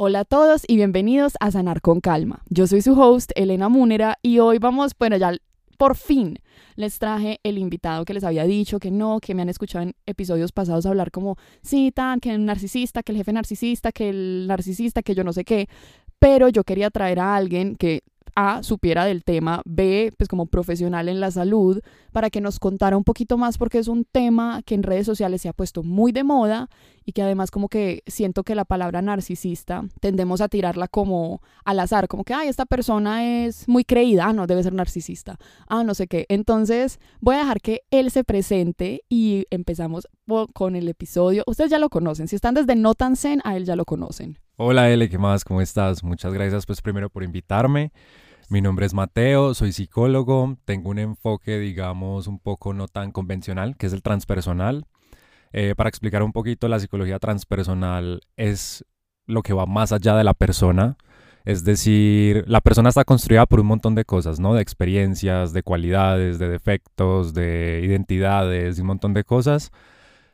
Hola a todos y bienvenidos a Sanar con Calma. Yo soy su host, Elena Múnera, y hoy vamos, bueno, ya por fin les traje el invitado que les había dicho que no, que me han escuchado en episodios pasados hablar como, sí, tan, que el narcisista, que el jefe narcisista, que el narcisista, que yo no sé qué, pero yo quería traer a alguien que a, supiera del tema, B, pues como profesional en la salud, para que nos contara un poquito más porque es un tema que en redes sociales se ha puesto muy de moda y que además como que siento que la palabra narcisista tendemos a tirarla como al azar, como que, ay, esta persona es muy creída, ah, no, debe ser narcisista, ah, no sé qué. Entonces voy a dejar que él se presente y empezamos con el episodio. Ustedes ya lo conocen, si están desde No Tan Zen, a él ya lo conocen. Hola L, ¿qué más? ¿Cómo estás? Muchas gracias pues primero por invitarme. Mi nombre es Mateo, soy psicólogo, tengo un enfoque, digamos, un poco no tan convencional, que es el transpersonal. Eh, para explicar un poquito, la psicología transpersonal es lo que va más allá de la persona. Es decir, la persona está construida por un montón de cosas, ¿no? De experiencias, de cualidades, de defectos, de identidades un montón de cosas.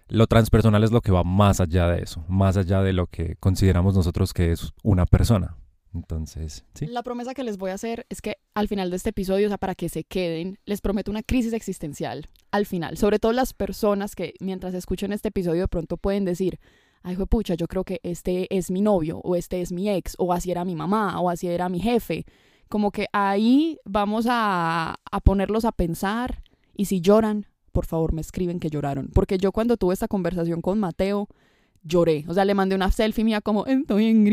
Lo transpersonal es lo que va más allá de eso, más allá de lo que consideramos nosotros que es una persona. Entonces, sí. La promesa que les voy a hacer es que al final de este episodio, o sea, para que se queden, les prometo una crisis existencial al final. Sobre todo las personas que mientras escuchen este episodio de pronto pueden decir, ay, pucha, yo creo que este es mi novio, o este es mi ex, o así era mi mamá, o así era mi jefe. Como que ahí vamos a, a ponerlos a pensar y si lloran, por favor me escriben que lloraron. Porque yo cuando tuve esta conversación con Mateo, lloré. O sea, le mandé una selfie mía como, estoy en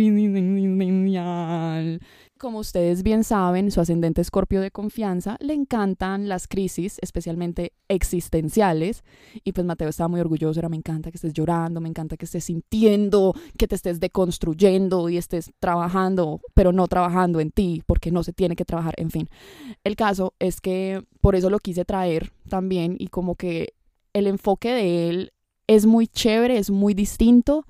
genial. Como ustedes bien saben, su ascendente escorpio de confianza le encantan las crisis, especialmente existenciales. Y pues Mateo estaba muy orgulloso, era me encanta que estés llorando, me encanta que estés sintiendo, que te estés deconstruyendo y estés trabajando, pero no trabajando en ti, porque no se tiene que trabajar, en fin. El caso es que por eso lo quise traer también y como que el enfoque de él es muy chévere, es muy distinto.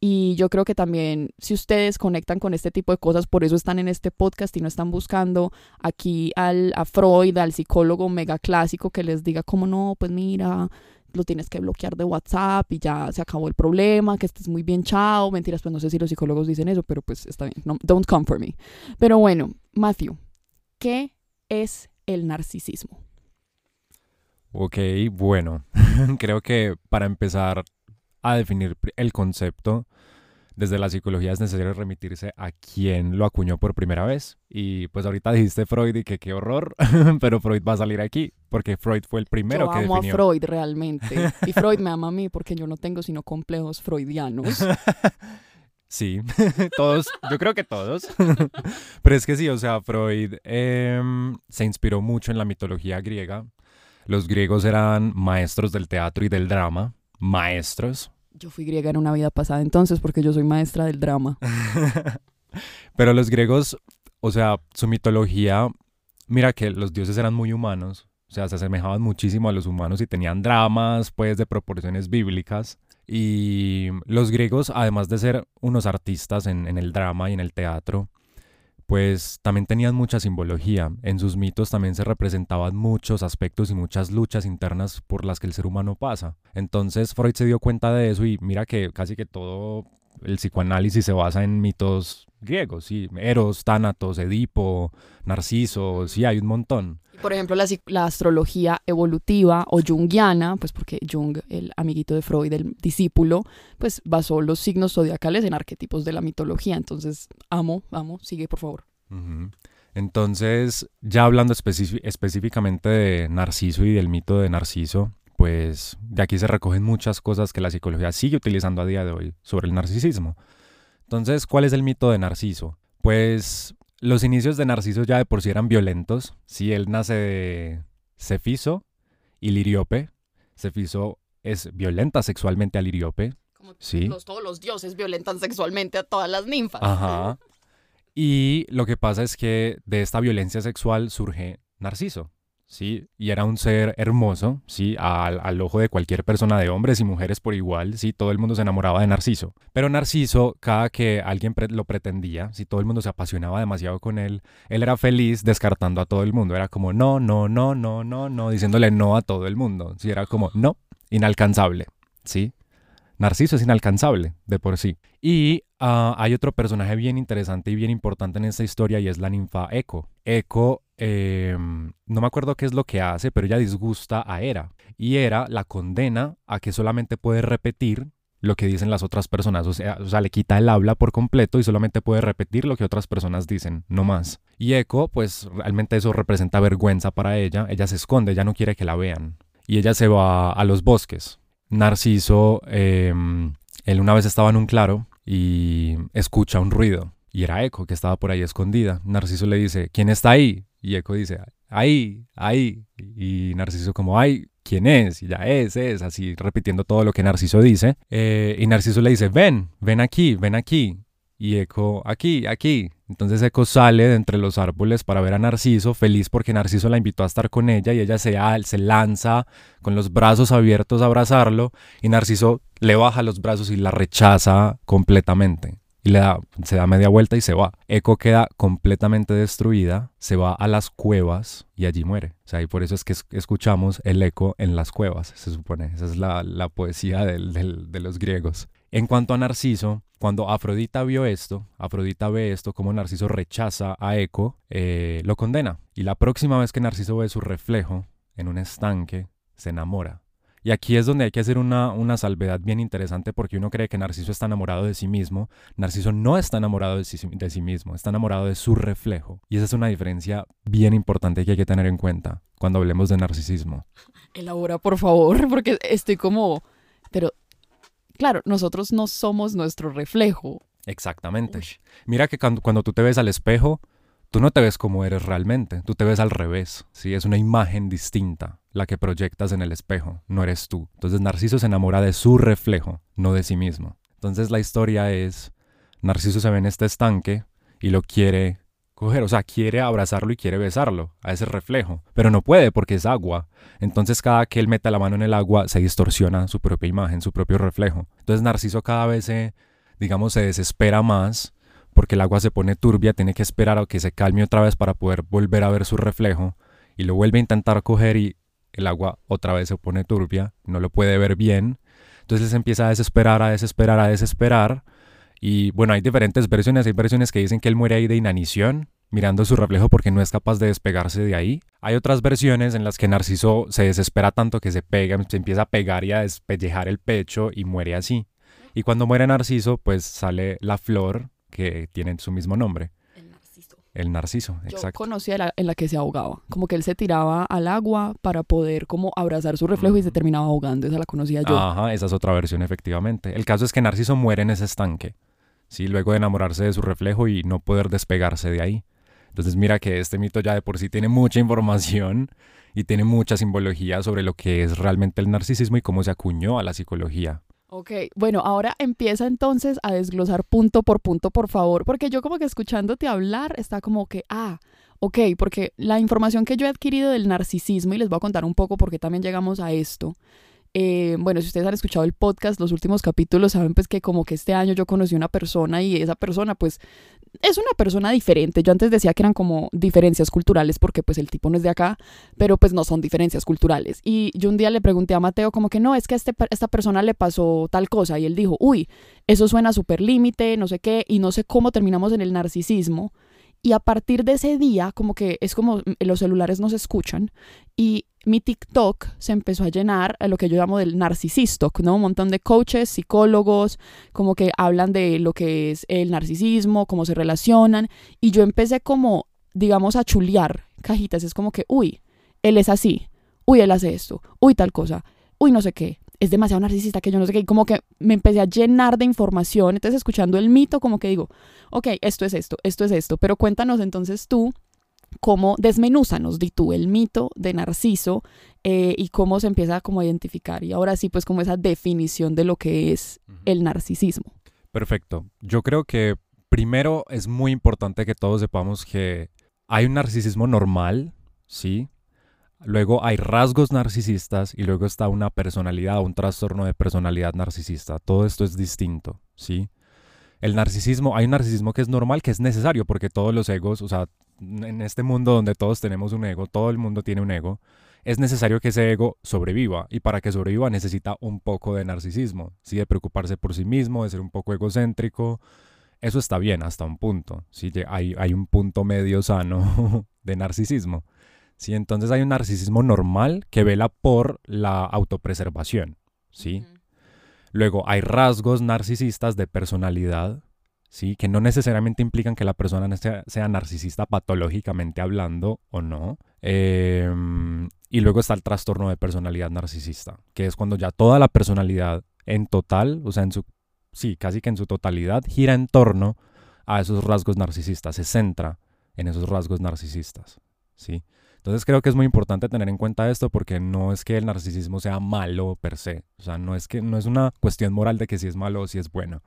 Y yo creo que también si ustedes conectan con este tipo de cosas, por eso están en este podcast y no están buscando aquí al, a Freud, al psicólogo mega clásico que les diga como no, pues mira, lo tienes que bloquear de WhatsApp y ya se acabó el problema, que estés muy bien, chao. Mentiras, pues no sé si los psicólogos dicen eso, pero pues está bien, no, don't come for me. Pero bueno, Matthew, ¿qué es el narcisismo? Ok, bueno, creo que para empezar a definir el concepto, desde la psicología es necesario remitirse a quien lo acuñó por primera vez. Y pues ahorita dijiste Freud y que qué horror, pero Freud va a salir aquí, porque Freud fue el primero yo que amo a Freud realmente. Y Freud me ama a mí porque yo no tengo sino complejos freudianos. Sí, todos, yo creo que todos. Pero es que sí, o sea, Freud em, se inspiró mucho en la mitología griega los griegos eran maestros del teatro y del drama. Maestros. Yo fui griega en una vida pasada entonces porque yo soy maestra del drama. Pero los griegos, o sea, su mitología, mira que los dioses eran muy humanos. O sea, se asemejaban muchísimo a los humanos y tenían dramas, pues, de proporciones bíblicas. Y los griegos, además de ser unos artistas en, en el drama y en el teatro, pues también tenían mucha simbología. En sus mitos también se representaban muchos aspectos y muchas luchas internas por las que el ser humano pasa. Entonces Freud se dio cuenta de eso y mira que casi que todo el psicoanálisis se basa en mitos griegos, sí, Eros, Tánatos, Edipo, Narciso, sí, hay un montón. Por ejemplo, la, la, astrología evolutiva o jungiana, pues porque Jung, el amiguito de Freud, el discípulo, pues basó los signos zodiacales en arquetipos de la mitología. Entonces, amo, amo, sigue por favor. Entonces, ya hablando específicamente de Narciso y del mito de Narciso, pues de aquí se recogen muchas cosas que la psicología sigue utilizando a día de hoy sobre el narcisismo. Entonces, ¿cuál es el mito de Narciso? Pues los inicios de Narciso ya de por sí eran violentos. Sí, él nace de Cefiso y Liriope. Cefiso es violenta sexualmente a Liriope. Como sí. todos los dioses violentan sexualmente a todas las ninfas. Ajá. Y lo que pasa es que de esta violencia sexual surge Narciso. ¿Sí? Y era un ser hermoso, ¿sí? Al, ojo de cualquier persona, de hombres y mujeres por igual, ¿sí? Todo el mundo se enamoraba de Narciso. Pero Narciso, cada que alguien lo pretendía, si todo el mundo se apasionaba demasiado con él, él era feliz descartando a todo el mundo. Era como, no, no, no, no, no, no, diciéndole no a todo el mundo. Sí, era como, no, inalcanzable, ¿sí? Narciso es inalcanzable de por sí. Y ah, hay otro personaje bien interesante y bien importante en esta historia y es la ninfa Eco. Eco, em, no me acuerdo qué es lo que hace, pero ella disgusta a Hera. Y Hera la condena a que solamente puede repetir lo que dicen las otras personas. O sea, o sea, le quita el habla por completo y solamente puede repetir lo que otras personas dicen, no más. Y Eco, pues realmente eso representa vergüenza para ella. Ella se esconde, ella no quiere que la vean. Y ella se va a los bosques. Narciso, em, él una vez estaba en un claro y escucha un ruido. Y era Eco que estaba por ahí escondida. Narciso le dice, ¿quién está ahí? Y Eco dice, ahí, ahí. Y Narciso como, ay, ¿quién es? Y ya es, es, así repitiendo todo lo que Narciso dice. Eh, y Narciso le dice, ven, ven aquí, ven aquí. Y Eco, aquí, aquí. Entonces Eco sale de entre los árboles para ver a Narciso, feliz porque Narciso la invitó a estar con ella y ella se, se lanza con los brazos abiertos a abrazarlo y Narciso le baja los brazos y la rechaza completamente. Y le da, se da media vuelta y se va. Eco queda completamente destruida, se va a las cuevas y allí muere. O sea, y por eso es que escuchamos el eco en las cuevas, se supone. Esa es la, poesía de los griegos. En cuanto a Narciso, cuando Afrodita vio esto, Afrodita ve esto, como Narciso rechaza a Eco, eh, lo condena. Y la próxima vez que Narciso ve su reflejo en un estanque, se enamora. Y aquí es donde hay que hacer una, una, salvedad bien interesante porque uno cree que Narciso está enamorado de sí mismo. Narciso no está enamorado de sí, de sí mismo, está enamorado de su reflejo. Y esa es una diferencia bien importante que hay que tener en cuenta cuando hablemos de narcisismo. Elabora, por favor, porque estoy como... Pero, claro, nosotros no somos nuestro reflejo. Exactamente. Mira que cuando, cuando tú te ves al espejo, tú no te ves como eres realmente, tú te ves al revés, ¿sí? Es una imagen distinta la que proyectas en el espejo, no eres tú. Entonces Narciso se enamora de su reflejo, no de sí mismo. Entonces la historia es, Narciso se ve en este estanque y lo quiere coger, o sea, quiere abrazarlo y quiere besarlo a ese reflejo, pero no puede porque es agua. Entonces cada que él mete la mano en el agua se distorsiona su propia imagen, su propio reflejo. Entonces Narciso cada vez se, digamos, se desespera más porque el agua se pone turbia, tiene que esperar a que se calme otra vez para poder volver a ver su reflejo y lo vuelve a intentar coger y el agua otra vez se pone turbia, no lo puede ver bien. Entonces se empieza a desesperar, a desesperar, a desesperar. Y bueno, hay diferentes versiones. Hay versiones que dicen que él muere ahí de inanición, mirando su reflejo porque no es capaz de despegarse de ahí. Hay otras versiones en las que Narciso se desespera tanto que se pega, se empieza a pegar y a despellejar el pecho y muere así. Y cuando muere Narciso, pues sale la flor que tienen su mismo nombre. El narciso. El narciso, exacto. Yo conocía la, en la que se ahogaba, como que él se tiraba al agua para poder como abrazar su reflejo y se terminaba ahogando, esa la conocía yo. Ajá, esa es otra versión efectivamente. El caso es que Narciso muere en ese estanque, ¿sí? luego de enamorarse de su reflejo y no poder despegarse de ahí. Entonces mira que este mito ya de por sí tiene mucha información y tiene mucha simbología sobre lo que es realmente el narcisismo y cómo se acuñó a la psicología. Ok, bueno, ahora empieza entonces a desglosar punto por punto, por favor, porque yo como que escuchándote hablar está como que, ah, ok, porque la información que yo he adquirido del narcisismo, y les voy a contar un poco porque también llegamos a esto, eh, bueno, si ustedes han escuchado el podcast, los últimos capítulos, saben pues que como que este año yo conocí una persona y esa persona pues es una persona diferente. Yo antes decía que eran como diferencias culturales porque pues el tipo no es de acá, pero pues no son diferencias culturales. Y yo un día le pregunté a Mateo como que no, es que a este, esta persona le pasó tal cosa y él dijo, uy, eso suena súper límite, no sé qué, y no sé cómo terminamos en el narcisismo. Y a partir de ese día, como que es como los celulares nos escuchan y mi TikTok se empezó a llenar a lo que yo llamo del narcisistok, ¿no? Un montón de coaches, psicólogos, como que hablan de lo que es el narcisismo, cómo se relacionan. Y yo empecé como, digamos, a chulear cajitas. Es como que, uy, él es así, uy, él hace esto, uy, tal cosa, uy, no sé qué. Es demasiado narcisista que yo no sé qué. Y como que me empecé a llenar de información. Entonces, escuchando el mito, como que digo, ok, esto es esto, esto es esto. Pero cuéntanos entonces tú cómo desmenúzanos, di tú, el mito de Narciso eh, y cómo se empieza como a identificar. Y ahora sí, pues como esa definición de lo que es el narcisismo. Perfecto. Yo creo que primero es muy importante que todos sepamos que hay un narcisismo normal, ¿sí? Luego hay rasgos narcisistas y luego está una personalidad, un trastorno de personalidad narcisista. Todo esto es distinto, ¿sí? El narcisismo, hay un narcisismo que es normal, que es necesario, porque todos los egos, o sea, en este mundo donde todos tenemos un ego, todo el mundo tiene un ego, es necesario que ese ego sobreviva y para que sobreviva necesita un poco de narcisismo, ¿sí? de preocuparse por sí mismo, de ser un poco egocéntrico. Eso está bien hasta un punto, ¿sí? hay, hay un punto medio sano de narcisismo. ¿sí? Entonces hay un narcisismo normal que vela por la autopreservación. ¿sí? Luego hay rasgos narcisistas de personalidad ¿sí? que no necesariamente implican que la persona sea, narcisista patológicamente hablando o no. Em, y luego está el trastorno de personalidad narcisista, que es cuando ya toda la personalidad en total, o sea, en su, sí, casi que en su totalidad, gira en torno a esos rasgos narcisistas, se centra en esos rasgos narcisistas, ¿sí? Entonces creo que es muy importante tener en cuenta esto porque no es que el narcisismo sea malo per se, o sea, no es que no es una cuestión moral de que si es malo o si es bueno.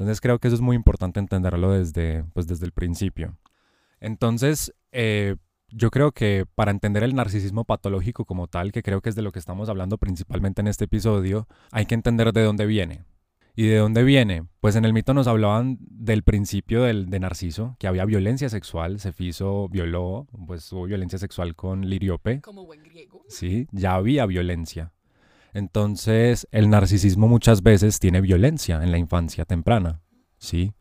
Entonces creo que eso es muy importante entenderlo desde, pues, desde el principio. Entonces, eh, yo creo que para entender el narcisismo patológico como tal, que creo que es de lo que estamos hablando principalmente en este episodio, hay que entender de dónde viene. ¿Y de dónde viene? Pues en el mito nos hablaban del principio del, de Narciso, que había violencia sexual, Cefiso violó, pues hubo violencia sexual con Liriope. Como buen griego. Sí, ya había violencia. Entonces, el narcisismo muchas veces tiene violencia en la infancia temprana, ¿sí?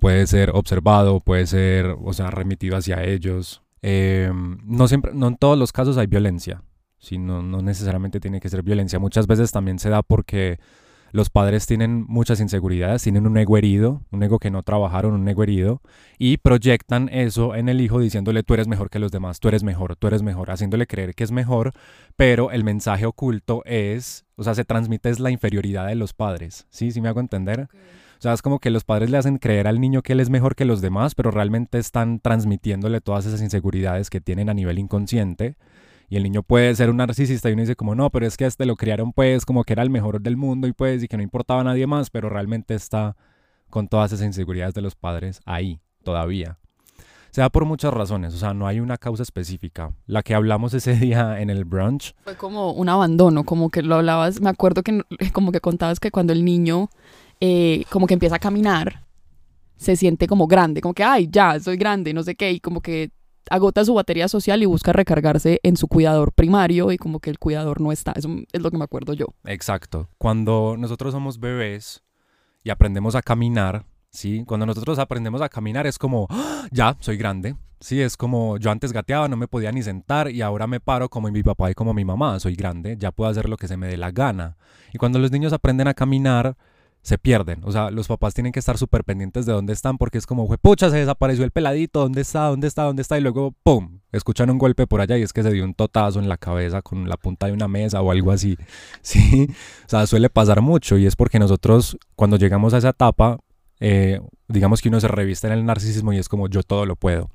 Puede ser observado, puede ser, o sea, remitido hacia ellos. Em, no siempre, no en todos los casos hay violencia, ¿sí? no necesariamente tiene que ser violencia. Muchas veces también se da porque los padres tienen muchas inseguridades, tienen un ego herido, un ego que no trabajaron, un ego herido, y proyectan eso en el hijo diciéndole tú eres mejor que los demás, tú eres mejor, tú eres mejor, haciéndole creer que es mejor, pero el mensaje oculto es, o sea, se transmite es la inferioridad de los padres, ¿sí? ¿Sí me hago entender? O sea, es como que los padres le hacen creer al niño que él es mejor que los demás, pero realmente están transmitiéndole todas esas inseguridades que tienen a nivel inconsciente y el niño puede ser un narcisista y uno dice como no, pero es que este lo criaron pues como que era el mejor del mundo y pues y que no importaba a nadie más, pero realmente está con todas esas inseguridades de los padres ahí todavía. Se da por muchas razones, o sea, no hay una causa específica. La que hablamos ese día en el brunch. Fue como un abandono, como que lo hablabas, me acuerdo que como que contabas que cuando el niño eh, como que empieza a caminar, se siente como grande, como que, ay, ya, soy grande, no sé qué, y como que agota su batería social y busca recargarse en su cuidador primario y como que el cuidador no está. Eso es lo que me acuerdo yo. Exacto. Cuando nosotros somos bebés y aprendemos a caminar, ¿sí? Cuando nosotros aprendemos a caminar es como, ¡Ah! ya, soy grande. Sí, es como yo antes gateaba, no me podía ni sentar y ahora me paro como mi papá y como mi mamá, soy grande, ya puedo hacer lo que se me dé la gana. Y cuando los niños aprenden a caminar, se pierden. O sea, los papás tienen que estar súper pendientes de dónde están porque es como, pucha, se desapareció el peladito, ¿dónde está? ¿Dónde está? ¿Dónde está? Y luego, ¡pum! Escuchan un golpe por allá y es que se dio un totazo en la cabeza con la punta de una mesa o algo así. Sí, o sea, suele pasar mucho y es porque nosotros cuando llegamos a esa etapa, eh, digamos que uno se reviste en el narcisismo y es como, yo todo lo puedo.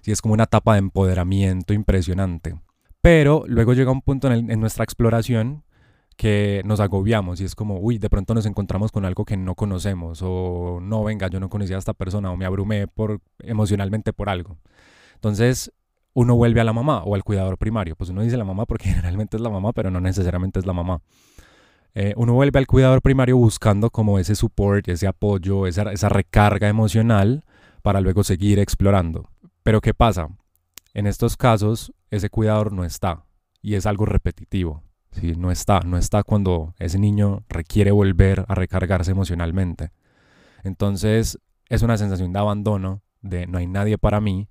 Sí, es como una etapa de empoderamiento impresionante. Pero luego llega un punto en nuestra exploración que nos agobiamos y es como, uy, de pronto nos encontramos con algo que no conocemos o no, venga, yo no conocía a esta persona o me abrumé por, emocionalmente por algo. Entonces, uno vuelve a la mamá o al cuidador primario. Pues uno dice la mamá porque generalmente es la mamá, pero no necesariamente es la mamá. Eh, uno vuelve al cuidador primario buscando como ese support, ese apoyo, esa, esa recarga emocional para luego seguir explorando. Pero ¿qué pasa? En estos casos, ese cuidador no está y es algo repetitivo. ¿Sí? No está, no está cuando ese niño requiere volver a recargarse emocionalmente. Entonces es una sensación de abandono, de no hay nadie para mí,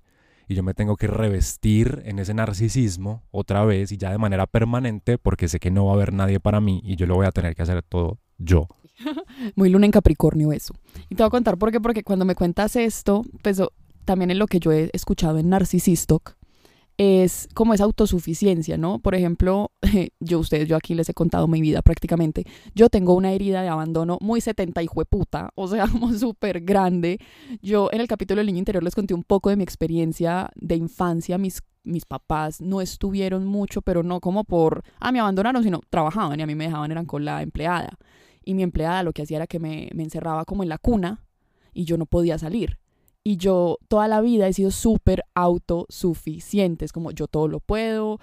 y yo me tengo que revestir en ese narcisismo otra vez y ya de manera permanente porque sé que no va a haber nadie para mí y yo lo voy a tener que hacer todo yo. Muy luna en Capricornio eso. Y te voy a contar por qué, porque cuando me cuentas esto, pues también es lo que yo he escuchado en Narcisistoc, es como esa autosuficiencia, ¿no? Por ejemplo, yo ustedes, yo aquí les he contado mi vida prácticamente. Yo tengo una herida de abandono muy setenta y puta, o sea, como súper grande. Yo en el capítulo del niño interior les conté un poco de mi experiencia de infancia. Mis, mis papás no estuvieron mucho, pero no como por, ah, me abandonaron, sino trabajaban y a mí me dejaban, eran con la empleada. Y mi empleada lo que hacía era que me, me encerraba como en la cuna y yo no podía salir. Y yo toda la vida he sido súper autosuficiente, es como yo todo lo puedo,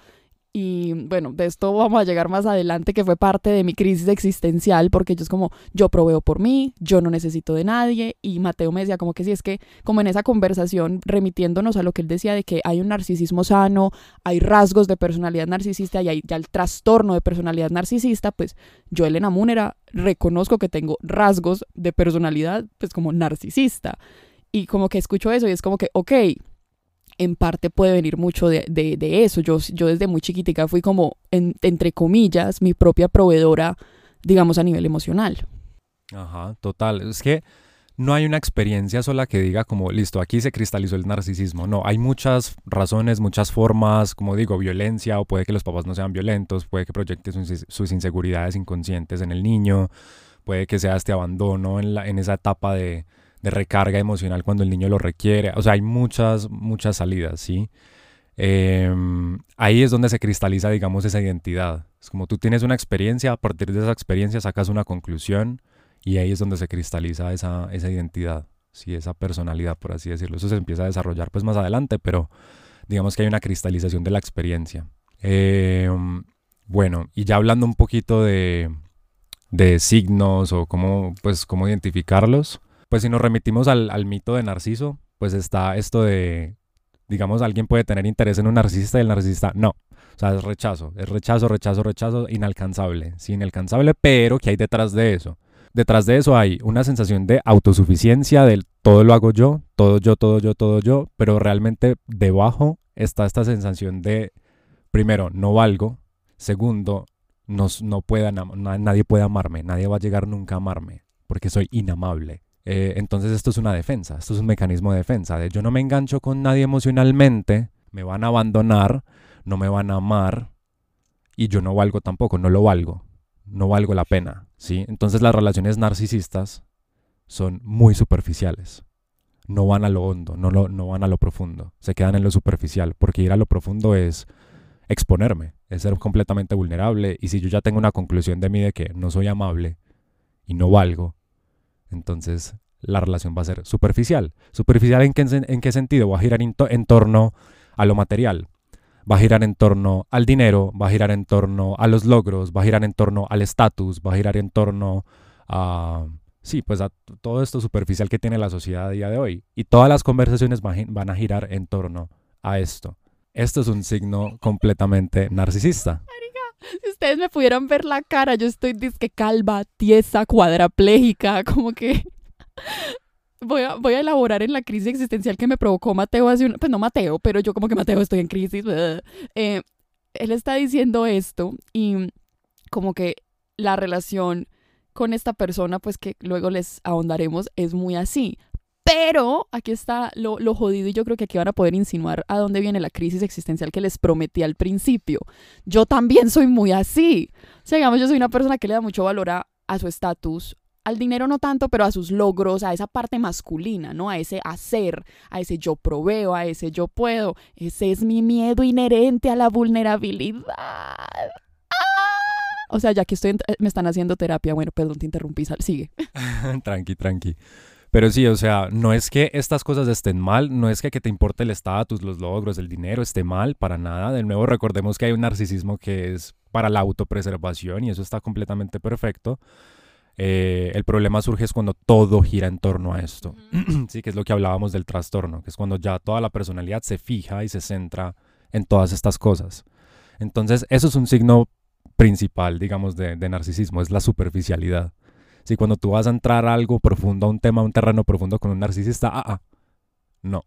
Y bueno, de esto vamos a llegar más adelante, que fue parte de mi crisis existencial, porque yo es como, yo proveo por mí, yo no necesito de nadie. Y Mateo me decía como que sí, es que como en esa conversación, remitiéndonos a lo que él decía de que hay un narcisismo sano, hay rasgos de personalidad narcisista y hay ya el trastorno de personalidad narcisista, pues yo, Elena Munera, reconozco que tengo rasgos de personalidad, pues como narcisista. Y como que escucho eso y es como que, ok, en parte puede venir mucho de, de, eso. Yo, yo desde muy chiquitica fui como, entre comillas, mi propia proveedora, digamos, a nivel emocional. Ajá, total. Es que no hay una experiencia sola que diga como, listo, aquí se cristalizó el narcisismo. No, hay muchas razones, muchas formas, como digo, violencia, o puede que los papás no sean violentos, puede que proyecte sus, sus inseguridades inconscientes en el niño, puede que sea este abandono en, la, en esa etapa de, de recarga emocional cuando el niño lo requiere. O sea, hay muchas, muchas salidas, ¿sí? Em, ahí es donde se cristaliza, digamos, esa identidad. Es como tú tienes una experiencia, a partir de esa experiencia sacas una conclusión y ahí es donde se cristaliza esa, esa identidad, ¿sí? esa personalidad, por así decirlo. Eso se empieza a desarrollar pues más adelante, pero digamos que hay una cristalización de la experiencia. Em, bueno, y ya hablando un poquito de, de signos o cómo, pues, cómo identificarlos, pues si nos remitimos al, mito de Narciso, pues está esto de, digamos, alguien puede tener interés en un narcisista y el narcisista no. O sea, es rechazo, es rechazo, rechazo, rechazo, inalcanzable, sí, inalcanzable, pero ¿qué hay detrás de eso? Detrás de eso hay una sensación de autosuficiencia, del todo lo hago yo, todo yo, todo yo, todo yo, pero realmente debajo está esta sensación de, primero, no valgo, segundo, no, no nadie puede amarme, nadie va a llegar nunca a amarme, porque soy inamable. Eh, entonces esto es una defensa, esto es un mecanismo de defensa, de yo no me engancho con nadie emocionalmente, me van a abandonar, no me van a amar y yo no valgo tampoco, no lo valgo, no valgo la pena, ¿sí? Entonces las relaciones narcisistas son muy superficiales, no van a lo hondo, no, no van a lo profundo, se quedan en lo superficial, porque ir a lo profundo es exponerme, es ser completamente vulnerable y si yo ya tengo una conclusión de mí de que no soy amable y no valgo, entonces la relación va a ser superficial. ¿Superficial en qué, en qué sentido? Va a girar en, torno a lo material, va a girar en torno al dinero, va a girar en torno a los logros, va a girar en torno al estatus, va a girar en torno a, sí, pues a todo esto superficial que tiene la sociedad a día de hoy. Y todas las conversaciones van a girar en torno a esto. Esto es un signo completamente narcisista. Si ustedes me pudieran ver la cara, yo estoy disque calva, tiesa, cuadraplégica, como que voy a, voy a elaborar en la crisis existencial que me provocó Mateo hace un... Pues no Mateo, pero yo como que Mateo estoy en crisis. Eh, él está diciendo esto y como que la relación con esta persona, pues que luego les ahondaremos, es muy así. Pero aquí está lo, jodido y yo creo que aquí van a poder insinuar a dónde viene la crisis existencial que les prometí al principio. Yo también soy muy así. O sea, digamos, yo soy una persona que le da mucho valor a, su estatus, al dinero no tanto, pero a sus logros, a esa parte masculina, ¿no? A ese hacer, a ese yo proveo, a ese yo puedo. Ese es mi miedo inherente a la vulnerabilidad. ¡Ah! O sea, ya que estoy, me están haciendo terapia. Bueno, perdón, te interrumpí, sigue. tranqui, tranqui. Pero sí, o sea, no es que estas cosas estén mal, no es que, que te importe el estatus, los logros, el dinero esté mal, para nada. De nuevo, recordemos que hay un narcisismo que es para la autopreservación y eso está completamente perfecto. Eh, el problema surge es cuando todo gira en torno a esto, sí, que es lo que hablábamos del trastorno, que es cuando ya toda la personalidad se fija y se centra en todas estas cosas. Entonces, eso es un signo principal, digamos, de narcisismo, es la superficialidad. Si cuando tú vas a entrar a algo profundo, a un tema, a un terreno profundo con un narcisista, ah, ah, no.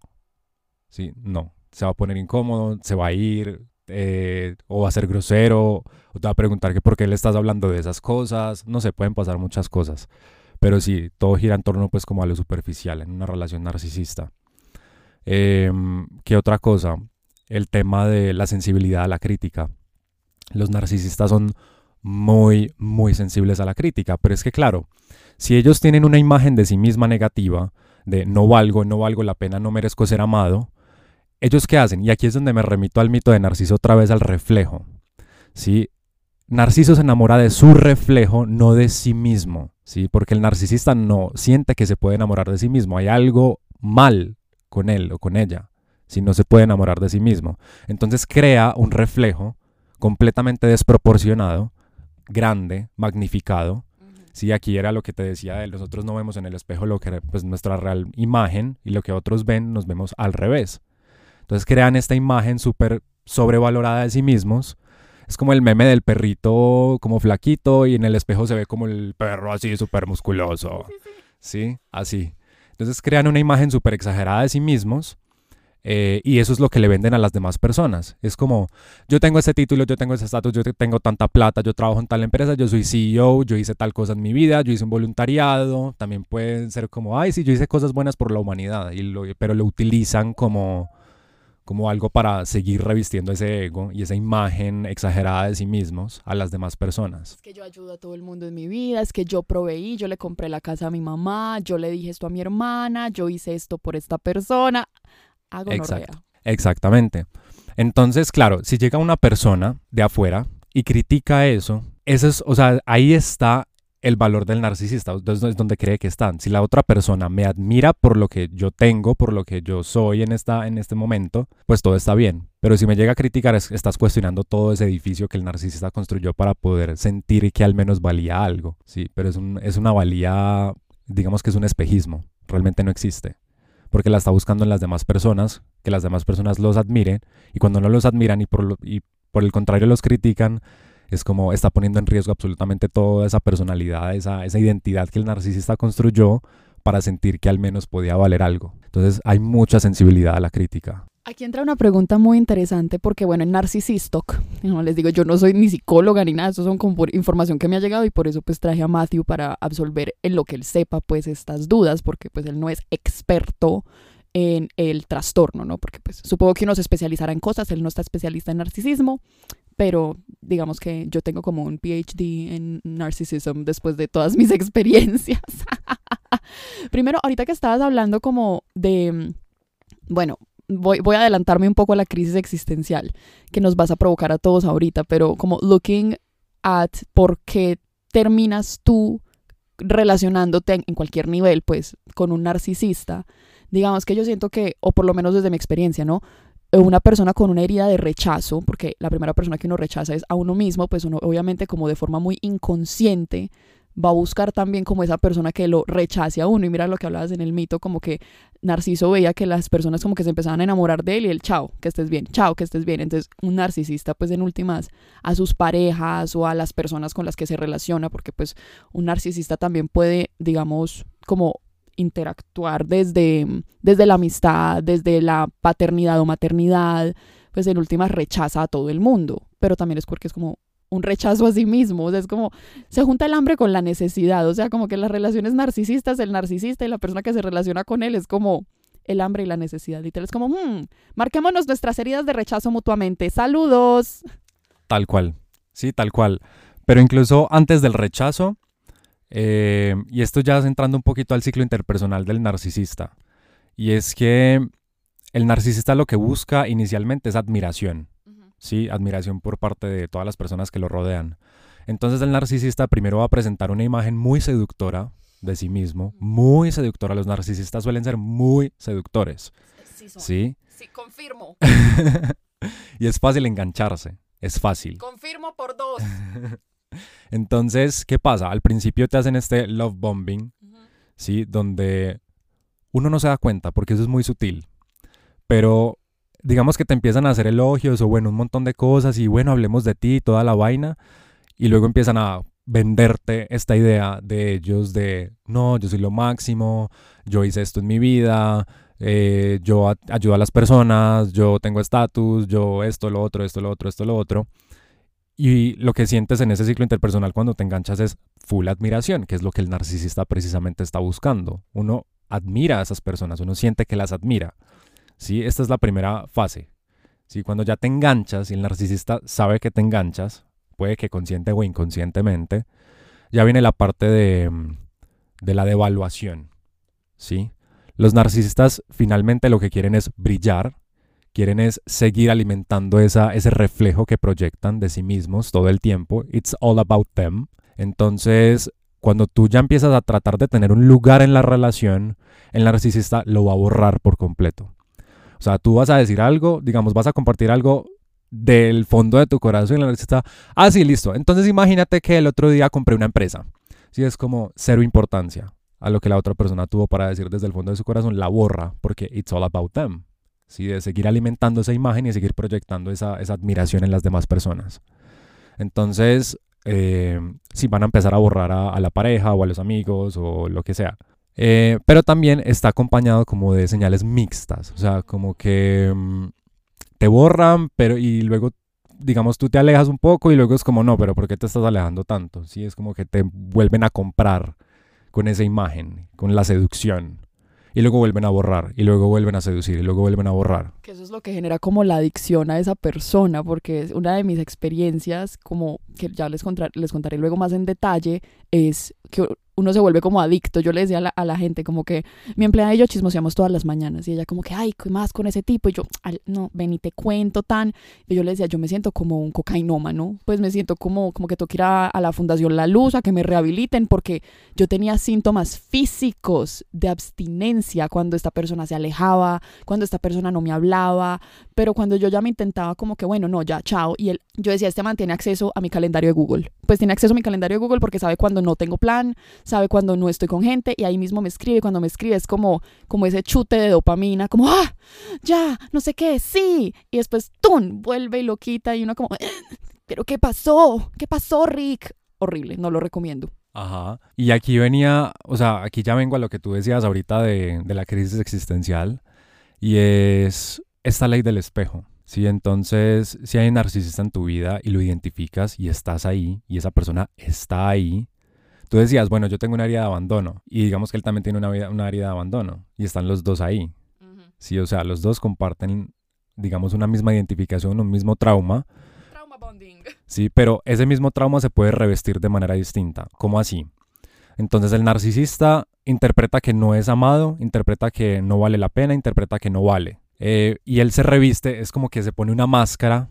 Sí, no. Se va a poner incómodo, se va a ir, eh, o va a ser grosero, o te va a preguntar que por qué le estás hablando de esas cosas. No se pueden pasar muchas cosas. Pero sí, todo gira en torno pues como a lo superficial en una relación narcisista. Em, ¿Qué otra cosa? El tema de la sensibilidad a la crítica. Los narcisistas son muy, muy sensibles a la crítica. Pero es que, claro, si ellos tienen una imagen de sí misma negativa, de no valgo, no valgo la pena, no merezco ser amado, ellos qué hacen? Y aquí es donde me remito al mito de Narciso otra vez al reflejo. ¿sí? Narciso se enamora de su reflejo, no de sí mismo, ¿sí? Porque el narcisista no siente que se puede enamorar de sí mismo. Hay algo mal con él o con ella, si no se puede enamorar de sí mismo. Entonces crea un reflejo completamente desproporcionado, grande, magnificado. Sí, aquí era lo que te decía de nosotros no vemos en el espejo lo que pues nuestra real imagen y lo que otros ven nos vemos al revés. Entonces crean esta imagen súper sobrevalorada de sí mismos. Es como el meme del perrito como flaquito y en el espejo se ve como el perro así súper musculoso. Sí, así. Entonces crean una imagen súper exagerada de sí mismos eh, y eso es lo que le venden a las demás personas. Es como, yo tengo ese título, yo tengo ese estatus, yo tengo tanta plata, yo trabajo en tal empresa, yo soy CEO, yo hice tal cosa en mi vida, yo hice un voluntariado. También pueden ser como, ay, sí, yo hice cosas buenas por la humanidad, pero lo utilizan como, como algo para seguir revistiendo ese ego y esa imagen exagerada de sí mismos a las demás personas. Es que yo ayudo a todo el mundo en mi vida, es que yo proveí, yo le compré la casa a mi mamá, yo le dije esto a mi hermana, yo hice esto por esta persona Exactamente. Entonces, claro, si llega una persona de afuera y critica eso, eso es, o sea, ahí está el valor del narcisista, es donde cree que están. Si la otra persona me admira por lo que yo tengo, por lo que yo soy en, esta, en este momento, pues todo está bien. Pero si me llega a criticar, estás cuestionando todo ese edificio que el narcisista construyó para poder sentir que al menos valía algo. Sí, pero es, un, es una valía, digamos que es un espejismo, realmente no existe porque la está buscando en las demás personas, que las demás personas los admiren, y cuando no los admiran y por, y por el contrario los critican, es como está poniendo en riesgo absolutamente toda esa personalidad, esa, esa identidad que el narcisista construyó para sentir que al menos podía valer algo. Entonces hay mucha sensibilidad a la crítica. Aquí entra una pregunta muy interesante porque, bueno, en Narcisistoc, no les digo, yo no soy ni psicóloga ni nada, eso son como información que me ha llegado y por eso pues traje a Matthew para absolver en lo que él sepa pues estas dudas porque pues él no es experto en el trastorno, ¿no? Porque pues supongo que uno se especializará en cosas, él no está especialista en narcisismo, pero digamos que yo tengo como un PhD en narcissism después de todas mis experiencias. Primero, ahorita que estabas hablando como de, bueno, voy, voy a adelantarme un poco a la crisis existencial que nos vas a provocar a todos ahorita, pero como looking at por qué terminas tú relacionándote en, cualquier nivel, pues, con un narcisista, digamos que yo siento que, o por lo menos desde mi experiencia, ¿no? Una persona con una herida de rechazo, porque la primera persona que uno rechaza es a uno mismo, pues uno obviamente como de forma muy inconsciente va a buscar también como esa persona que lo rechace a uno. Y mira lo que hablabas en el mito, como que Narciso veía que las personas como que se empezaban a enamorar de él y el chao, que estés bien, chao, que estés bien. Entonces un narcisista pues en últimas a sus parejas o a las personas con las que se relaciona, porque pues un narcisista también puede, digamos, como interactuar desde, desde la amistad, desde la paternidad o maternidad, pues en últimas rechaza a todo el mundo, pero también es porque es como un rechazo a sí mismo. O sea, es como se junta el hambre con la necesidad. O sea, como que las relaciones narcisistas, el narcisista y la persona que se relaciona con él es como el hambre y la necesidad. Tal es como, hmm, marquémonos nuestras heridas de rechazo mutuamente. Saludos. Tal cual. Sí, tal cual. Pero incluso antes del rechazo, eh, y esto ya entrando un poquito al ciclo interpersonal del narcisista, y es que el narcisista lo que busca inicialmente es admiración. ¿Sí? Admiración por parte de todas las personas que lo rodean. Entonces el narcisista primero va a presentar una imagen muy seductora de sí mismo, muy seductora. Los narcisistas suelen ser muy seductores. Sí. Sí, confirmo. y es fácil engancharse, es fácil. Confirmo por dos. Entonces, ¿qué pasa? Al principio te hacen este love bombing, ¿sí? Donde uno no se da cuenta porque eso es muy sutil. Pero digamos que te empiezan a hacer elogios o bueno, un montón de cosas y bueno, hablemos de ti toda la vaina. Y luego empiezan a venderte esta idea de ellos de, no, yo soy lo máximo, yo hice esto en mi vida, eh, yo ayudo a las personas, yo tengo estatus, yo esto, lo otro, esto, lo otro, esto, lo otro. Y lo que sientes en ese ciclo interpersonal cuando te enganchas es full admiración, que es lo que el narcisista precisamente está buscando. Uno admira a esas personas, uno siente que las admira. ¿Sí? Esta es la primera fase. ¿sí? Cuando ya te enganchas y el narcisista sabe que te enganchas, puede que consciente o inconscientemente, ya viene la parte de, mm, de la devaluación. ¿sí? Los narcisistas finalmente lo que quieren es brillar, quieren es seguir alimentando esa, ese reflejo que proyectan de sí mismos todo el tiempo. It's all about them. Entonces, cuando tú ya empiezas a tratar de tener un lugar en la relación, el narcisista lo va a borrar por completo. O sea, tú vas a decir algo, digamos, vas a compartir algo del fondo de tu corazón. Y el narcisista, ah, sí, listo. Entonces imagínate que el otro día compré una empresa. Sí, es como cero importancia a lo que la otra persona tuvo para decir desde el fondo de su corazón, la borra, porque it's all about them. ¿sí? De seguir alimentando esa imagen y seguir proyectando esa, esa admiración en las demás personas. Entonces, eh, sí, van a empezar a borrar a, la pareja o a los amigos o lo que sea. Eh, pero también está acompañado como de señales mixtas, o sea, como que mm, te borran, pero y luego, digamos, tú te alejas un poco y luego es como, no, pero ¿por qué te estás alejando tanto? Sí, es como que te vuelven a comprar con esa imagen, con la seducción y luego vuelven a borrar, y luego vuelven a seducir, y luego vuelven a borrar. Que eso es lo que genera como la adicción a esa persona, porque una de mis experiencias, como que ya les, les contaré luego más en detalle, es que uno se vuelve como adicto. Yo le decía a la, gente como que mi empleada y yo chismoseamos todas las mañanas y ella como que, ay, ¿qué más con ese tipo? Y yo, no, ven y te cuento tan. Y yo le decía, yo me siento como un cocainómano, pues me siento como, como que tengo que ir a, la Fundación La Luz a que me rehabiliten porque yo tenía síntomas físicos de abstinencia cuando esta persona se alejaba, cuando esta persona no me hablaba, pero cuando yo ya me intentaba como que, bueno, no, ya, chao. Y yo decía, este mantiene acceso a mi calendario de Google. Pues tiene acceso a mi calendario de Google porque sabe cuando no tengo plan, sabe cuando no estoy con gente y ahí mismo me escribe. Cuando me escribe es como, como ese chute de dopamina, como, ah, ya, no sé qué, sí. Y después, ¡tum! vuelve y lo quita y uno como, ¿pero qué pasó? ¿Qué pasó, Rick? Horrible, no lo recomiendo. Ajá. Y aquí venía, o sea, aquí ya vengo a lo que tú decías ahorita de, de la crisis existencial. Y es esta ley del espejo. Sí, entonces, si hay un narcisista en tu vida y lo identificas y estás ahí y esa persona está ahí, tú decías, bueno, yo tengo una área de abandono y digamos que él también tiene una, una área de abandono y están los dos ahí. Sí, o sea, los dos comparten, digamos, una misma identificación, un mismo trauma. Trauma bonding. Sí, pero ese mismo trauma se puede revestir de manera distinta. ¿Cómo así? Entonces el narcisista interpreta que no es amado, interpreta que no vale la pena, interpreta que no vale. Eh, y él se reviste, es como que se pone una máscara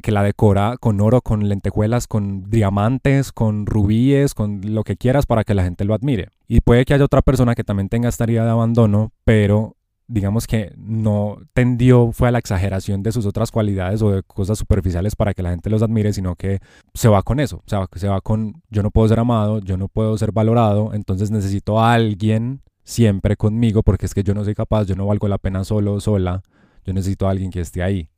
que la decora con oro, con lentejuelas, con diamantes, con rubíes, con lo que quieras para que la gente lo admire. Y puede que haya otra persona que también tenga esta herida de abandono, pero digamos que no tendió, fue a la exageración de sus otras cualidades o de cosas superficiales para que la gente los admire, sino que se va con eso, o sea, se va con yo no puedo ser amado, yo no puedo ser valorado, entonces necesito a alguien siempre conmigo porque es que yo no soy capaz, yo no valgo la pena solo, sola, yo necesito a alguien que esté ahí.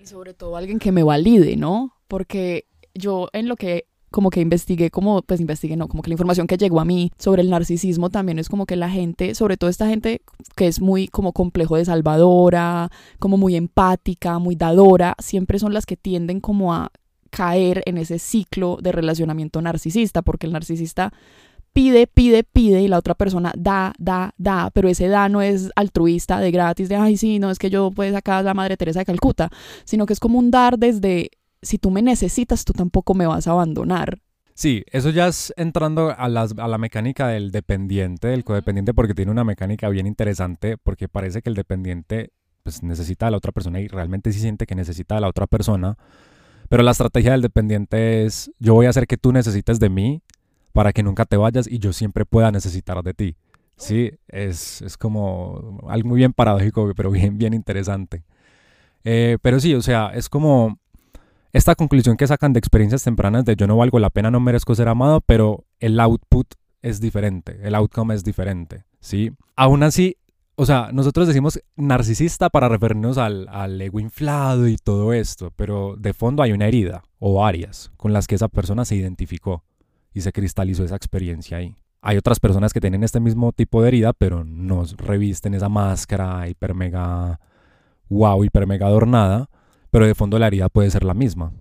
Y sobre todo alguien que me valide, ¿no? Porque yo en lo que como que investigué, como, pues investigué, no, como que la información que llegó a mí sobre el narcisismo también es como que la gente, sobre todo esta gente que es muy como complejo de salvadora, como muy empática, muy dadora, siempre son las que tienden como a caer en ese ciclo de relacionamiento narcisista, porque el narcisista pide, pide, pide y la otra persona da, da, da, pero ese da no es altruista, de gratis, de, ay, sí, no es que yo pues acá la Madre Teresa de Calcuta, sino que es como un dar desde, si tú me necesitas, tú tampoco me vas a abandonar. Sí, eso ya es entrando a, las, a la mecánica del dependiente, del codependiente, porque tiene una mecánica bien interesante, porque parece que el dependiente pues, necesita a la otra persona y realmente sí siente que necesita a la otra persona, pero la estrategia del dependiente es, yo voy a hacer que tú necesites de mí para que nunca te vayas y yo siempre pueda necesitar de ti. Sí, es, es como algo muy bien paradójico, pero bien, bien interesante. Eh, pero sí, o sea, es como esta conclusión que sacan de experiencias tempranas de yo no valgo la pena, no merezco ser amado, pero el output es diferente, el outcome es diferente, ¿sí? Aún así, o sea, nosotros decimos narcisista para referirnos al, al, ego inflado y todo esto, pero de fondo hay una herida o varias con las que esa persona se identificó y se cristalizó esa experiencia ahí. Hay otras personas que tienen este mismo tipo de herida, pero no revisten esa máscara hiper mega wow, hiper mega adornada, pero de fondo la herida puede ser la misma.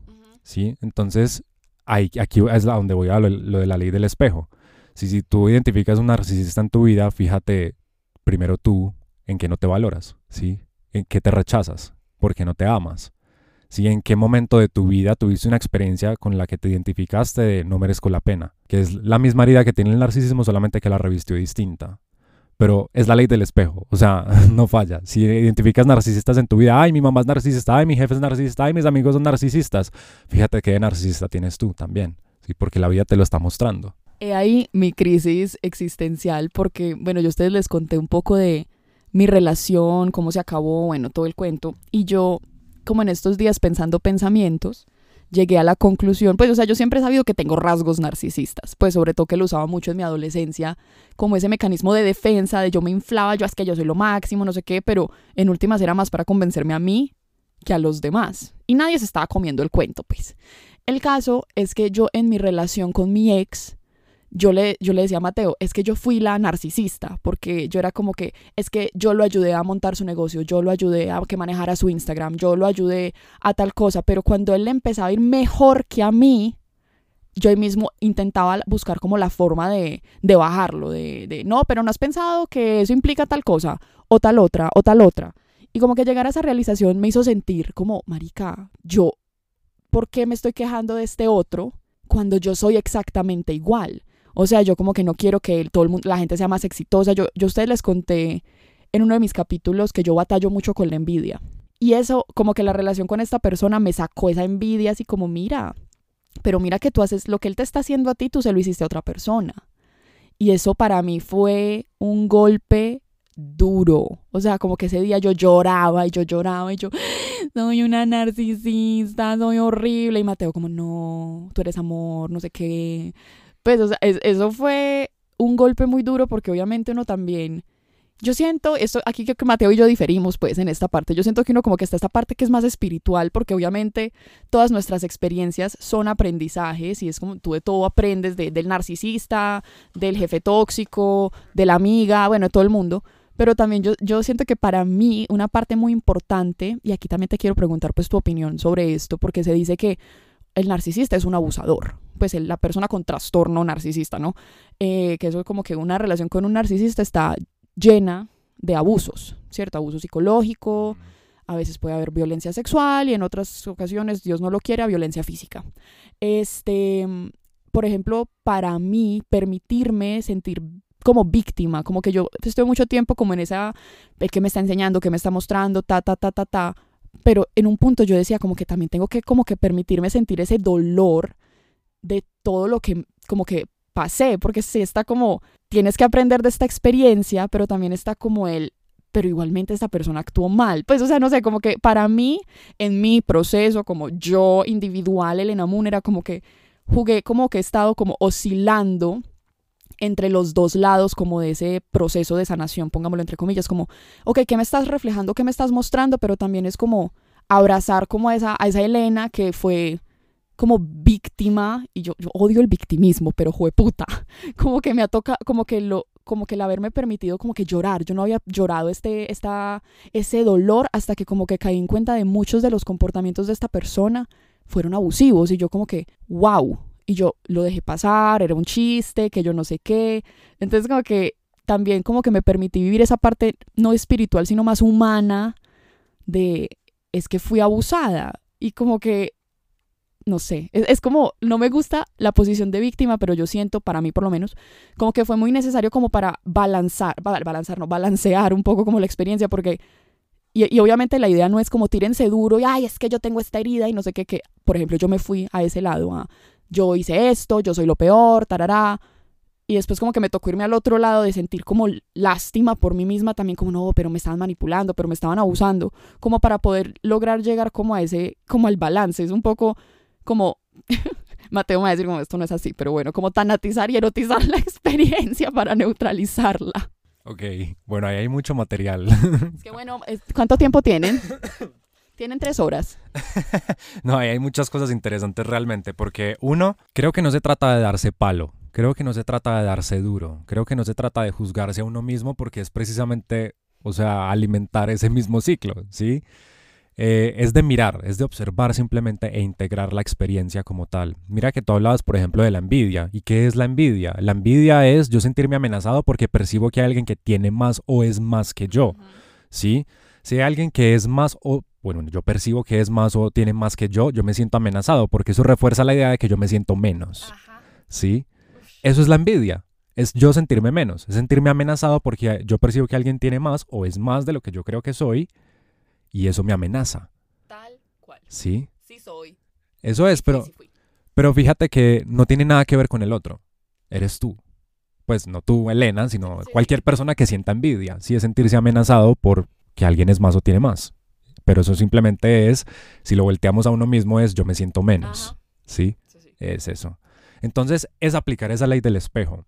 ¿Sí? Entonces, hay, aquí es a donde voy a lo, lo, de la ley del espejo. Si, si tú identificas un narcisista en tu vida, fíjate primero tú en que no te valoras, ¿sí? En que te rechazas, porque no te amas. Si en qué momento de tu vida tuviste una experiencia con la que te identificaste de no merezco la pena, que es la misma herida que tiene el narcisismo, solamente que la revistió distinta. Pero es la ley del espejo, o sea, no falla. Si identificas narcisistas en tu vida, ay, mi mamá es narcisista, ay, mi jefe es narcisista, ay, mis amigos son narcisistas, fíjate qué narcisista tienes tú también, ¿sí? porque la vida te lo está mostrando. He ahí mi crisis existencial, porque, bueno, yo a ustedes les conté un poco de mi relación, cómo se acabó, bueno, todo el cuento, y yo como en estos días pensando pensamientos, llegué a la conclusión, pues, o sea, yo siempre he sabido que tengo rasgos narcisistas, pues sobre todo que lo usaba mucho en mi adolescencia, como ese mecanismo de defensa, de yo me inflaba, yo es que yo soy lo máximo, no sé qué, pero en últimas era más para convencerme a mí que a los demás. Y nadie se estaba comiendo el cuento, pues. El caso es que yo en mi relación con mi ex, yo le, yo le decía a Mateo, es que yo fui la narcisista, porque yo era como que, es que yo lo ayudé a montar su negocio, yo lo ayudé a que manejara su Instagram, yo lo ayudé a tal cosa, pero cuando él le empezaba a ir mejor que a mí, yo mismo intentaba buscar como la forma de, de bajarlo, de, de, no, pero no has pensado que eso implica tal cosa, o tal otra, o tal otra. Y como que llegar a esa realización me hizo sentir como, marica, yo, ¿por qué me estoy quejando de este otro cuando yo soy exactamente igual? O sea, yo como que no quiero que todo el mundo, la gente sea más exitosa. Yo, yo a ustedes les conté en uno de mis capítulos que yo batallo mucho con la envidia. Y eso, como que la relación con esta persona me sacó esa envidia así como, mira, pero mira que tú haces lo que él te está haciendo a ti, tú se lo hiciste a otra persona. Y eso para mí fue un golpe duro. O sea, como que ese día yo lloraba y yo lloraba y yo, soy una narcisista, soy horrible. Y Mateo como, no, tú eres amor, no sé qué. Pues, o sea, eso fue un golpe muy duro porque obviamente uno también... Yo siento, esto aquí que Mateo y yo diferimos pues en esta parte, yo siento que uno como que está esta parte que es más espiritual porque obviamente todas nuestras experiencias son aprendizajes y es como tú de todo aprendes, del narcisista, del jefe tóxico, de la amiga, bueno, de todo el mundo, pero también yo, yo siento que para mí una parte muy importante, y aquí también te quiero preguntar pues tu opinión sobre esto, porque se dice que el narcisista es un abusador, pues la persona con trastorno narcisista, ¿no? Eh, que eso es como que una relación con un narcisista está llena de abusos, ¿cierto? Abuso psicológico, a veces puede haber violencia sexual y en otras ocasiones, Dios no lo quiera, violencia física. Este, por ejemplo, para mí, permitirme sentir como víctima, como que yo estoy mucho tiempo como en esa, el que me está enseñando, que me está mostrando, ta, ta, ta, ta, ta, pero en un punto yo decía como que también tengo que como que permitirme sentir ese dolor de todo lo que como que pasé, porque sí está como, tienes que aprender de esta experiencia, pero también está como el, pero igualmente esta persona actuó mal. Pues, o sea, no sé, como que para mí, en mi proceso, como yo individual, Elena Moon, como que jugué, como que he estado como oscilando entre los dos lados como de ese proceso de sanación, pongámoslo entre comillas, como, ok, ¿qué me estás reflejando? ¿Qué me estás mostrando? Pero también es como abrazar como esa, a esa Elena que fue como víctima, y yo, odio el victimismo, pero puta, como que me ha tocado, como que lo, como que el haberme permitido como que llorar, yo no había llorado este, esta, ese dolor hasta que como que caí en cuenta de muchos de los comportamientos de esta persona. Fueron abusivos y yo como que, wow, y yo lo dejé pasar, era un chiste, que yo no sé qué. Entonces como que también como que me permití vivir esa parte no espiritual, sino más humana de es que fui abusada y como que no sé, es, como, no me gusta la posición de víctima, pero yo siento, para mí por lo menos, como que fue muy necesario como para balanzar, balanzar, no, balancear un poco como la experiencia, porque, y, y, obviamente la idea no es como tírense duro y, ay, es que yo tengo esta herida y no sé qué, que, por ejemplo, yo me fui a ese lado, yo hice esto, yo soy lo peor, tarará. Y después como que me tocó irme al otro lado de sentir como lástima por mí misma también, como no, pero me estaban manipulando, pero me estaban abusando, como para poder lograr llegar como a ese, como al balance. Es un poco como, Mateo me va a decir como esto no es así, pero bueno, como tanatizar y erotizar la experiencia para neutralizarla. Ok, bueno, ahí hay mucho material. Es que bueno, ¿cuánto tiempo tienen? Tienen tres horas. no, hay muchas cosas interesantes realmente, porque uno, creo que no se trata de darse palo, creo que no se trata de darse duro, creo que no se trata de juzgarse a uno mismo porque es precisamente, o sea, alimentar ese mismo ciclo, ¿sí? Eh, es de mirar, es de observar simplemente e integrar la experiencia como tal. Mira que tú hablabas, por ejemplo, de la envidia. ¿Y qué es la envidia? La envidia es yo sentirme amenazado porque percibo que hay alguien que tiene más o es más que yo, ¿sí? Si hay alguien que es más o bueno, yo percibo que es más o tiene más que yo, yo me siento amenazado porque eso refuerza la idea de que yo me siento menos. ¿Sí? Eso es la envidia. Es yo sentirme menos, es sentirme amenazado porque yo percibo que alguien tiene más o es más de lo que yo creo que soy y eso me amenaza. Tal cual. ¿Sí? Sí soy. Eso es, pero, pero fíjate que no tiene nada que ver con el otro. Eres tú. Pues no tú, Elena, sino cualquier persona que sienta envidia. Sí es sentirse amenazado por que alguien es más o tiene más pero eso simplemente es, si lo volteamos a uno mismo, es yo me siento menos. ¿sí? Es eso. Entonces, es aplicar esa ley del espejo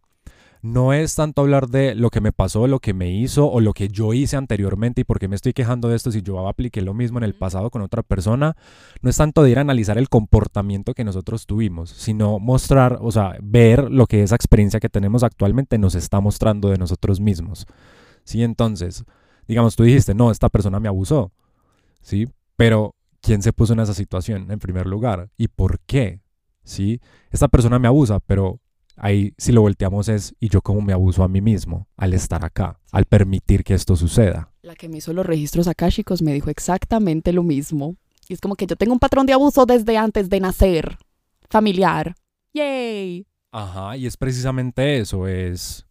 no es tanto hablar de lo que me pasó, lo que me hizo o lo que yo hice anteriormente y por qué me estoy quejando de esto si yo apliqué lo mismo en el pasado con otra persona. No es tanto de ir a analizar el comportamiento que nosotros tuvimos, sino mostrar, o sea, ver lo que esa experiencia que tenemos actualmente nos está mostrando de nosotros mismos. Sí, entonces, digamos, tú dijiste, no, esta persona me abusó, ¿sí? Pero, ¿quién se puso en esa situación en primer lugar? ¿Y por qué? ¿Sí? Esta persona me abusa, pero Ahí si lo volteamos es, y yo como me abuso a mí mismo al estar acá, al permitir que esto suceda. La que me hizo los registros akáshicos me dijo exactamente lo mismo. Y es como que yo tengo un patrón de abuso desde antes de nacer, familiar. ¡Yay! Ajá, y es precisamente eso, es,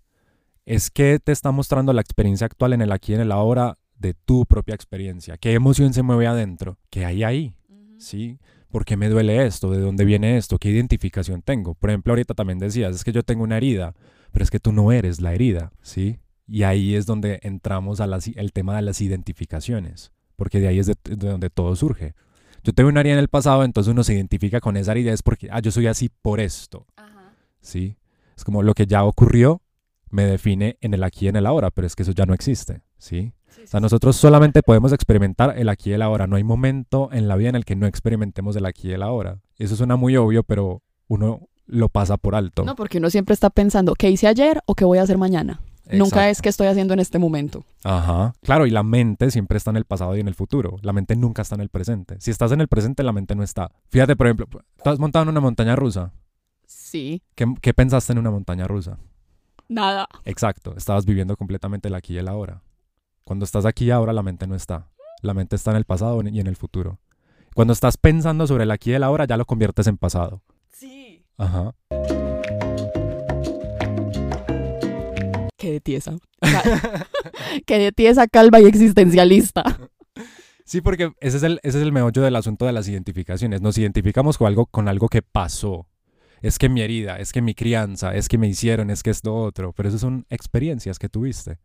es que te está mostrando la experiencia actual en el aquí y en el ahora de tu propia experiencia. ¿Qué emoción se mueve adentro? ¿Qué hay ahí? ¿Sí? ¿Por qué me duele esto? ¿De dónde viene esto? ¿Qué identificación tengo? Por ejemplo, ahorita también decías, es que yo tengo una herida, pero es que tú no eres la herida, ¿sí? Y ahí es donde entramos al tema de las identificaciones, porque de ahí es de, donde todo surge. Yo tengo una herida en el pasado, entonces uno se identifica con esa herida, es porque, ah, yo soy así por esto, ¿sí? Es como lo que ya ocurrió me define en el aquí y en el ahora, pero es que eso ya no existe, ¿sí? O sea, nosotros solamente podemos experimentar el aquí y el ahora. No hay momento en la vida en el que no experimentemos el aquí y el ahora. Eso suena muy obvio, pero uno lo pasa por alto. No, porque uno siempre está pensando, ¿qué hice ayer o qué voy a hacer mañana? Nunca es qué estoy haciendo en este momento. Ajá. Claro, y la mente siempre está en el pasado y en el futuro. La mente nunca está en el presente. Si estás en el presente, la mente no está. Fíjate, por ejemplo, ¿estás montado en una montaña rusa? Sí. ¿Qué, qué pensaste en una montaña rusa? Nada. Exacto. Estabas viviendo completamente el aquí y el ahora. Cuando estás aquí y ahora, la mente no está. La mente está en el pasado y en el futuro. Cuando estás pensando sobre el aquí y el ahora, ya lo conviertes en pasado. Sí. Ajá. Qué de tiesa. Qué de tiesa, calva y existencialista. Sí, porque ese es, el, ese es el meollo del asunto de las identificaciones. Nos identificamos con algo, con algo que pasó. Es que mi herida, es que mi crianza, es que me hicieron, es que esto otro. Pero esas son experiencias que tuviste.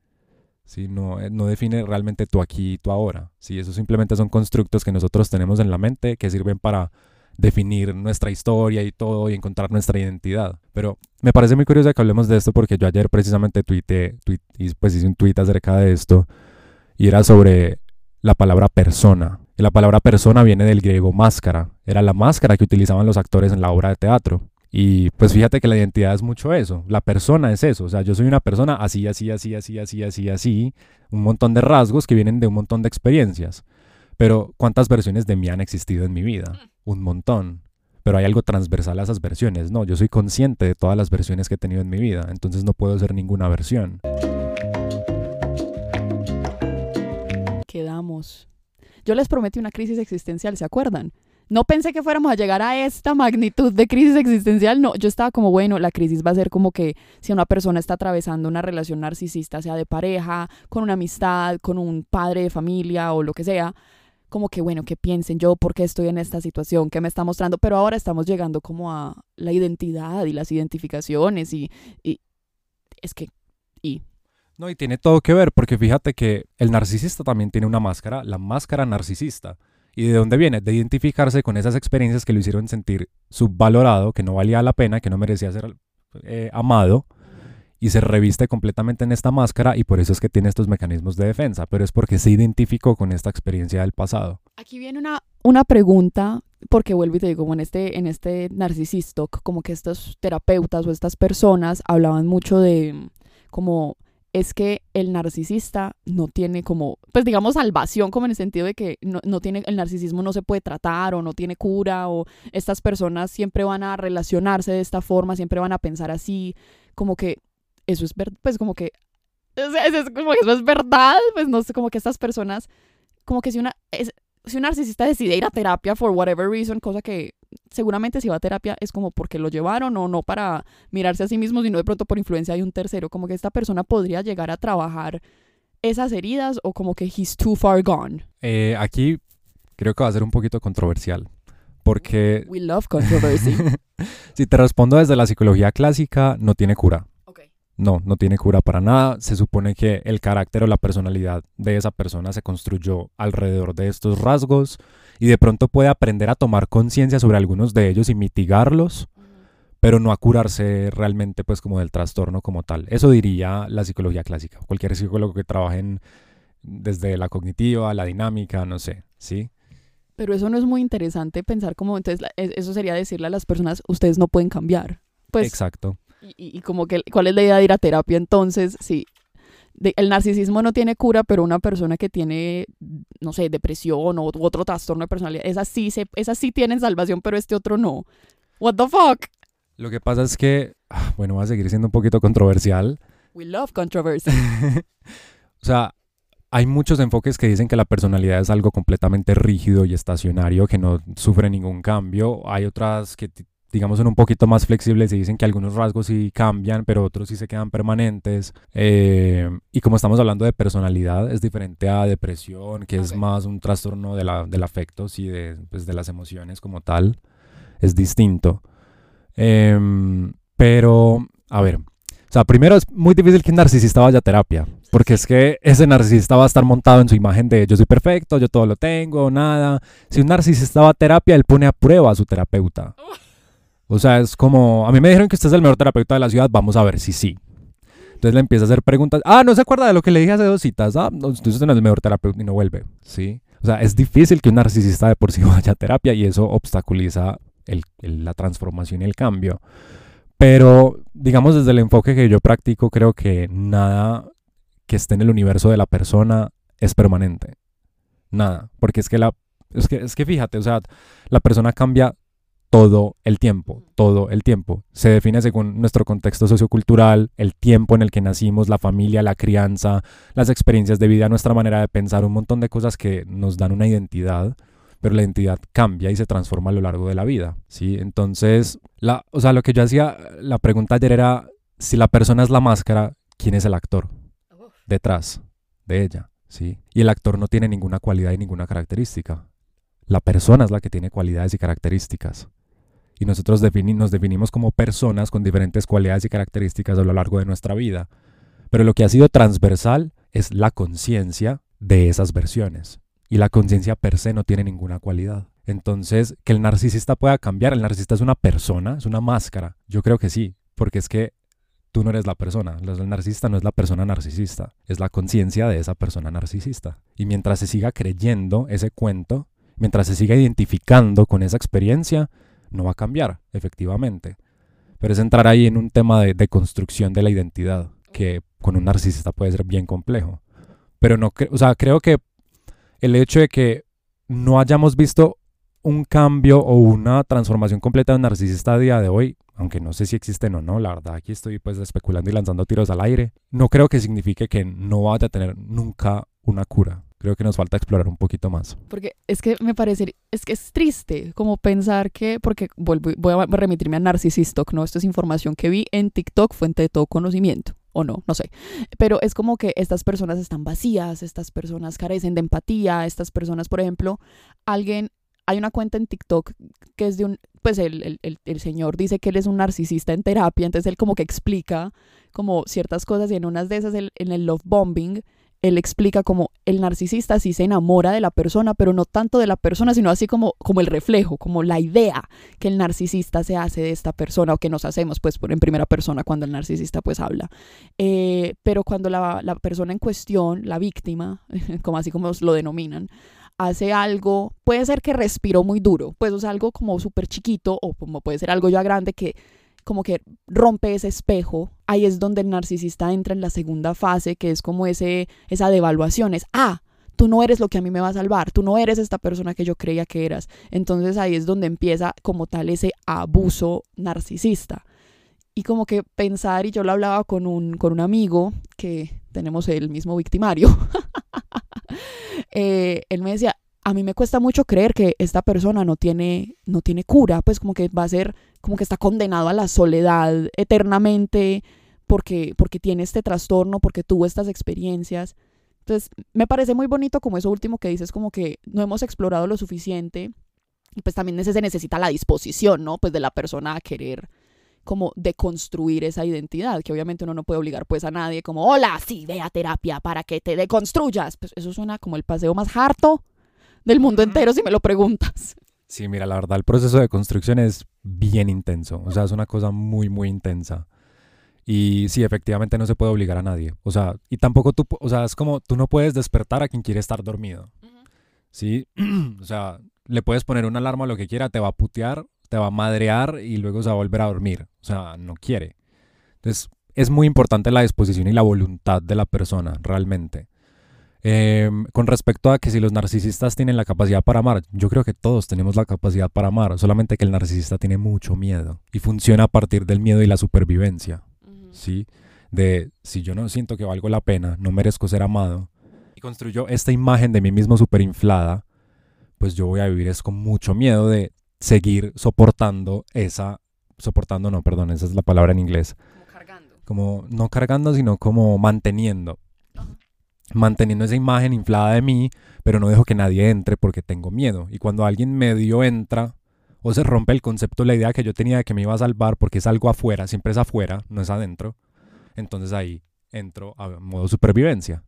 ¿Sí? No, eh, no define realmente tu aquí y tu ahora. ¿sí? Eso simplemente son constructos que nosotros tenemos en la mente que sirven para definir nuestra historia y todo y encontrar nuestra identidad. Pero me parece muy curioso que hablemos de esto porque yo ayer precisamente tuiteé, y pues hice un tweet acerca de esto y era sobre la palabra persona. Y la palabra persona viene del griego máscara. Era la máscara que utilizaban los actores en la obra de teatro. Y pues fíjate que la identidad es mucho eso, la persona es eso, o sea, yo soy una persona así, así, así, así, así, así, así, un montón de rasgos que vienen de un montón de experiencias. Pero ¿cuántas versiones de mí han existido en mi vida? Mm. Un montón. Pero hay algo transversal a esas versiones, no, yo soy consciente de todas las versiones que he tenido en mi vida, entonces no puedo ser ninguna versión. Quedamos. Yo les prometí una crisis existencial, ¿se acuerdan? No pensé que fuéramos a llegar a esta magnitud de crisis existencial. No, yo estaba como, bueno, la crisis va a ser como que si una persona está atravesando una relación narcisista, sea de pareja, con una amistad, con un padre de familia o lo que sea, como que, bueno, que piensen yo por qué estoy en esta situación, qué me está mostrando, pero ahora estamos llegando como a la identidad y las identificaciones y, es que, y no, y tiene todo que ver, porque fíjate que el narcisista también tiene una máscara, la máscara narcisista. ¿Y de dónde viene? De identificarse con esas experiencias que lo hicieron sentir subvalorado, que no valía la pena, que no merecía ser eh, amado, y se reviste completamente en esta máscara y por eso es que tiene estos mecanismos de defensa, pero es porque se identificó con esta experiencia del pasado. Aquí viene una, una pregunta, porque vuelvo y te digo, en este, en este narcisistic, como que estos terapeutas o estas personas hablaban mucho de como es que el narcisista no tiene como, pues digamos, salvación, como en el sentido de que no, tiene, el narcisismo no se puede tratar o no tiene cura o estas personas siempre van a relacionarse de esta forma, siempre van a pensar así, como que eso es verdad, pues como que, es, como que eso es verdad, pues no sé, como que estas personas, como que si una, es, si un narcisista decide ir a terapia for whatever reason, cosa que seguramente si va a terapia es como porque lo llevaron o no para mirarse a sí mismo, sino de pronto por influencia de un tercero, como que esta persona podría llegar a trabajar esas heridas o como que he's too far gone. Eh, aquí creo que va a ser un poquito controversial, porque... We love controversy. si te respondo desde la psicología clásica, no tiene cura. No, no tiene cura para nada. Se supone que el carácter o la personalidad de esa persona se construyó alrededor de estos rasgos y de pronto puede aprender a tomar conciencia sobre algunos de ellos y mitigarlos, pero no a curarse realmente pues como del trastorno como tal. Eso diría la psicología clásica. Cualquier psicólogo que trabaje en, desde la cognitiva, la dinámica, no sé, ¿sí? Pero eso no es muy interesante pensar como, entonces, eso sería decirle a las personas, ustedes no pueden cambiar. Pues, Exacto. Y, y, como que, ¿cuál es la idea de ir a terapia entonces? Sí, el narcisismo no tiene cura, pero una persona que tiene, no sé, depresión o otro trastorno de personalidad, esas sí, se, esas sí tienen salvación, pero este otro no. What the fuck? Lo que pasa es que, ah, bueno, va a seguir siendo un poquito controversial. We love controversy. o sea, hay muchos enfoques que dicen que la personalidad es algo completamente rígido y estacionario, que no sufre ningún cambio. Hay otras que, digamos, son un poquito más flexibles y dicen que algunos rasgos sí cambian, pero otros sí se quedan permanentes. Eh, y como estamos hablando de personalidad, es diferente a depresión, que es más un trastorno de la, del afecto, y de, pues, de las emociones como tal. Es distinto. Em, pero, a ver, o sea, primero es muy difícil que un narcisista vaya a terapia, porque es que ese narcisista va a estar montado en su imagen de yo soy perfecto, yo todo lo tengo, nada. Si un narcisista va a terapia, él pone a prueba a su terapeuta. O sea, es como, a mí me dijeron que usted es el mejor terapeuta de la ciudad, vamos a ver si sí. Entonces le empieza a hacer preguntas. Ah, no se acuerda de lo que le dije hace dos citas. Ah, entonces no es el mejor terapeuta y no vuelve. ¿Sí? O sea, es difícil que un narcisista de por sí vaya a terapia y eso obstaculiza la transformación y el cambio. Pero, digamos, desde el enfoque que yo practico, creo que nada que esté en el universo de la persona es permanente. Nada. Porque es que la. Es que, es que fíjate, o sea, la persona cambia todo el tiempo, todo el tiempo. Se define según nuestro contexto sociocultural, el tiempo en el que nacimos, la familia, la crianza, las experiencias de vida, nuestra manera de pensar, un montón de cosas que nos dan una identidad pero la identidad cambia y se transforma a lo largo de la vida, ¿sí? Entonces, la, o sea, lo que yo hacía, la pregunta ayer era, si la persona es la máscara, ¿quién es el actor detrás de ella? ¿Sí? Y el actor no tiene ninguna cualidad y ninguna característica. La persona es la que tiene cualidades y características. Y nosotros nos definimos como personas con diferentes cualidades y características a lo largo de nuestra vida. Pero lo que ha sido transversal es la conciencia de esas versiones y la conciencia per se no tiene ninguna cualidad. Entonces, que el narcisista pueda cambiar, el narcisista es una persona, es una máscara. Yo creo que sí, porque es que tú no eres la persona. El narcisista no es la persona narcisista, es la conciencia de esa persona narcisista. Y mientras se siga creyendo ese cuento, mientras se siga identificando con esa experiencia, no va a cambiar, efectivamente. Pero es entrar ahí en un tema de, de construcción de la identidad, que con un narcisista puede ser bien complejo. Pero no, o sea, creo que el hecho de que no hayamos visto un cambio o una transformación completa de un narcisista a día de hoy, aunque no sé si existen o no, la verdad aquí estoy pues especulando y lanzando tiros al aire, no creo que signifique que no vaya a tener nunca una cura. Creo que nos falta explorar un poquito más. Porque es que me parece, es que es triste como pensar que, porque voy a remitirme a Narcisistok, ¿no? Esto es información que vi en TikTok, fuente de todo conocimiento o no, no sé. Pero es como que estas personas están vacías, estas personas carecen de empatía, estas personas, por ejemplo, alguien, hay una cuenta en TikTok que es de un, pues el, el, el, señor dice que él es un narcisista en terapia, entonces él como que explica como ciertas cosas y en unas de esas, en el love bombing, él explica como el narcisista sí se enamora de la persona, pero no tanto de la persona, sino así como, como el reflejo, como la idea que el narcisista se hace de esta persona o que nos hacemos pues en primera persona cuando el narcisista pues habla. Eh, pero cuando la, la persona en cuestión, la víctima, como así como lo denominan, hace algo, puede ser que respiró muy duro, pues o algo como súper chiquito o como puede ser algo ya grande que como que rompe ese espejo, ahí es donde el narcisista entra en la segunda fase, que es como ese, esa devaluación, es, ah, tú no eres lo que a mí me va a salvar, tú no eres esta persona que yo creía que eras. Entonces ahí es donde empieza como tal ese abuso narcisista. Y como que pensar, y yo lo hablaba con un, con un amigo que tenemos el mismo victimario, eh, él me decía, a mí me cuesta mucho creer que esta persona no tiene, no tiene cura, pues como que va a ser, como que está condenado a la soledad eternamente porque, porque tiene este trastorno, porque tuvo estas experiencias. Entonces, me parece muy bonito como eso último que dices, como que no hemos explorado lo suficiente y pues también se necesita la disposición, ¿no? Pues de la persona a querer como deconstruir esa identidad, que obviamente uno no puede obligar pues a nadie como, hola, sí, ve a terapia para que te deconstruyas. Pues eso suena como el paseo más harto del mundo entero si me lo preguntas. Sí, mira, la verdad, el proceso de construcción es bien intenso, o sea, es una cosa muy, muy intensa. Y sí, efectivamente no se puede obligar a nadie. O sea, y tampoco tú, o sea, es como tú no puedes despertar a quien quiere estar dormido. ¿Sí? o sea, le puedes poner una alarma a lo que quiera, te va a putear, te va a madrear y luego se va a volver a dormir. O sea, no quiere. Entonces, es muy importante la disposición y la voluntad de la persona, realmente. Em, con respecto a que si los narcisistas tienen la capacidad para amar, yo creo que todos tenemos la capacidad para amar, solamente que el narcisista tiene mucho miedo y funciona a partir del miedo y la supervivencia. ¿sí? De si yo no siento que valgo la pena, no merezco ser amado, y construyo esta imagen de mí mismo súper inflada, pues yo voy a vivir es con mucho miedo de seguir soportando esa, soportando no, perdón, esa es la palabra en inglés. Como cargando. Como no cargando, sino como manteniendo. Manteniendo esa imagen inflada de mí, pero no dejo que nadie entre porque tengo miedo. Y cuando alguien medio entra, o se rompe el concepto, la idea que yo tenía de que me iba a salvar porque es algo afuera, siempre es afuera, no es adentro. Entonces ahí entro a modo supervivencia.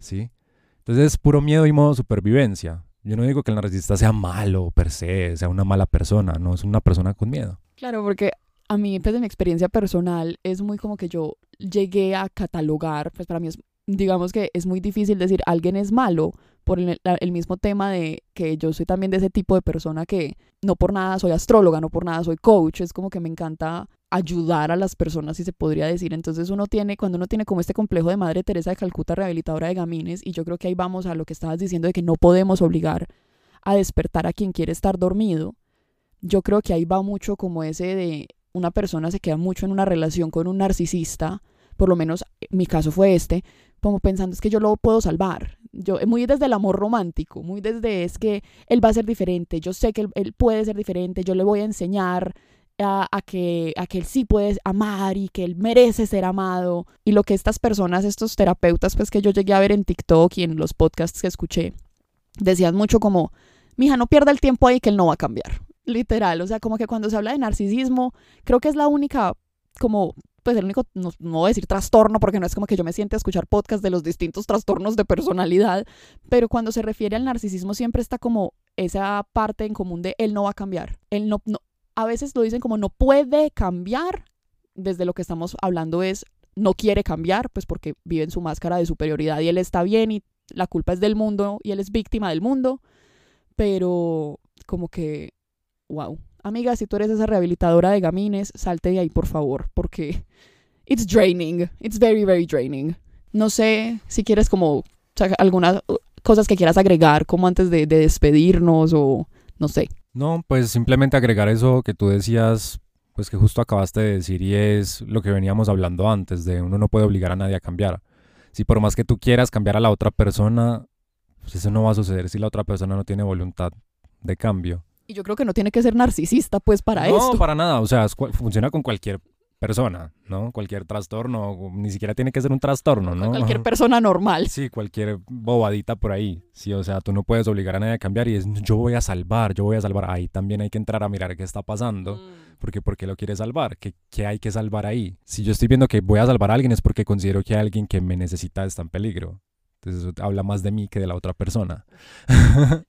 ¿Sí? Entonces es puro miedo y modo supervivencia. Yo no digo que el narcisista sea malo per se, sea una mala persona, no, es una persona con miedo. Claro, porque a mí, pues de mi experiencia personal, es muy como que yo llegué a catalogar, pues para mí es, digamos que es muy difícil decir alguien es malo, por el, mismo tema de que yo soy también de ese tipo de persona que no por nada soy astróloga, no por nada soy coach, es como que me encanta ayudar a las personas, si se podría decir. Entonces uno tiene, cuando uno tiene como este complejo de Madre Teresa de Calcuta, rehabilitadora de gamines, y yo creo que ahí vamos a lo que estabas diciendo de que no podemos obligar a despertar a quien quiere estar dormido, yo creo que ahí va mucho como ese de una persona se queda mucho en una relación con un narcisista, por lo menos mi caso fue este, como pensando es que yo lo puedo salvar. Yo, muy desde el amor romántico, muy desde es que él va a ser diferente, yo sé que él, puede ser diferente, yo le voy a enseñar a, a, que, a que él sí puede amar y que él merece ser amado. Y lo que estas personas, estos terapeutas, pues que yo llegué a ver en TikTok y en los podcasts que escuché, decían mucho como, mija, no pierda el tiempo ahí que él no va a cambiar. Literal, o sea, como que cuando se habla de narcisismo, creo que es la única como pues el único, no, decir trastorno porque no es como que yo me siente a escuchar podcast de los distintos trastornos de personalidad, pero cuando se refiere al narcisismo siempre está como esa parte en común de él no va a cambiar, él no, no a veces lo dicen como no puede cambiar, desde lo que estamos hablando es no quiere cambiar, pues porque vive en su máscara de superioridad y él está bien y la culpa es del mundo y él es víctima del mundo, pero como que, wow, amiga, si tú eres esa rehabilitadora de gamines, salte de ahí, por favor, porque it's draining, it's very, very draining. No sé si quieres como algunas cosas que quieras agregar como antes de, de despedirnos o no sé. No, pues simplemente agregar eso que tú decías, pues que justo acabaste de decir y es lo que veníamos hablando antes, de uno no puede obligar a nadie a cambiar. Si por más que tú quieras cambiar a la otra persona, pues eso no va a suceder si la otra persona no tiene voluntad de cambio. Y yo creo que no tiene que ser narcisista, pues, para eso. No, para nada. O sea, funciona con cualquier persona, ¿no? Cualquier trastorno, ni siquiera tiene que ser un trastorno, ¿no? Cualquier persona normal. Sí, cualquier bobadita por ahí. Sí, o sea, tú no puedes obligar a nadie a cambiar y es yo voy a salvar, yo voy a salvar. Ahí también hay que entrar a mirar qué está pasando, mm. porque ¿por qué lo quieres salvar? ¿Qué, ¿Qué hay que salvar ahí? Si yo estoy viendo que voy a salvar a alguien es porque considero que alguien que me necesita está en peligro. Entonces eso habla más de mí que de la otra persona.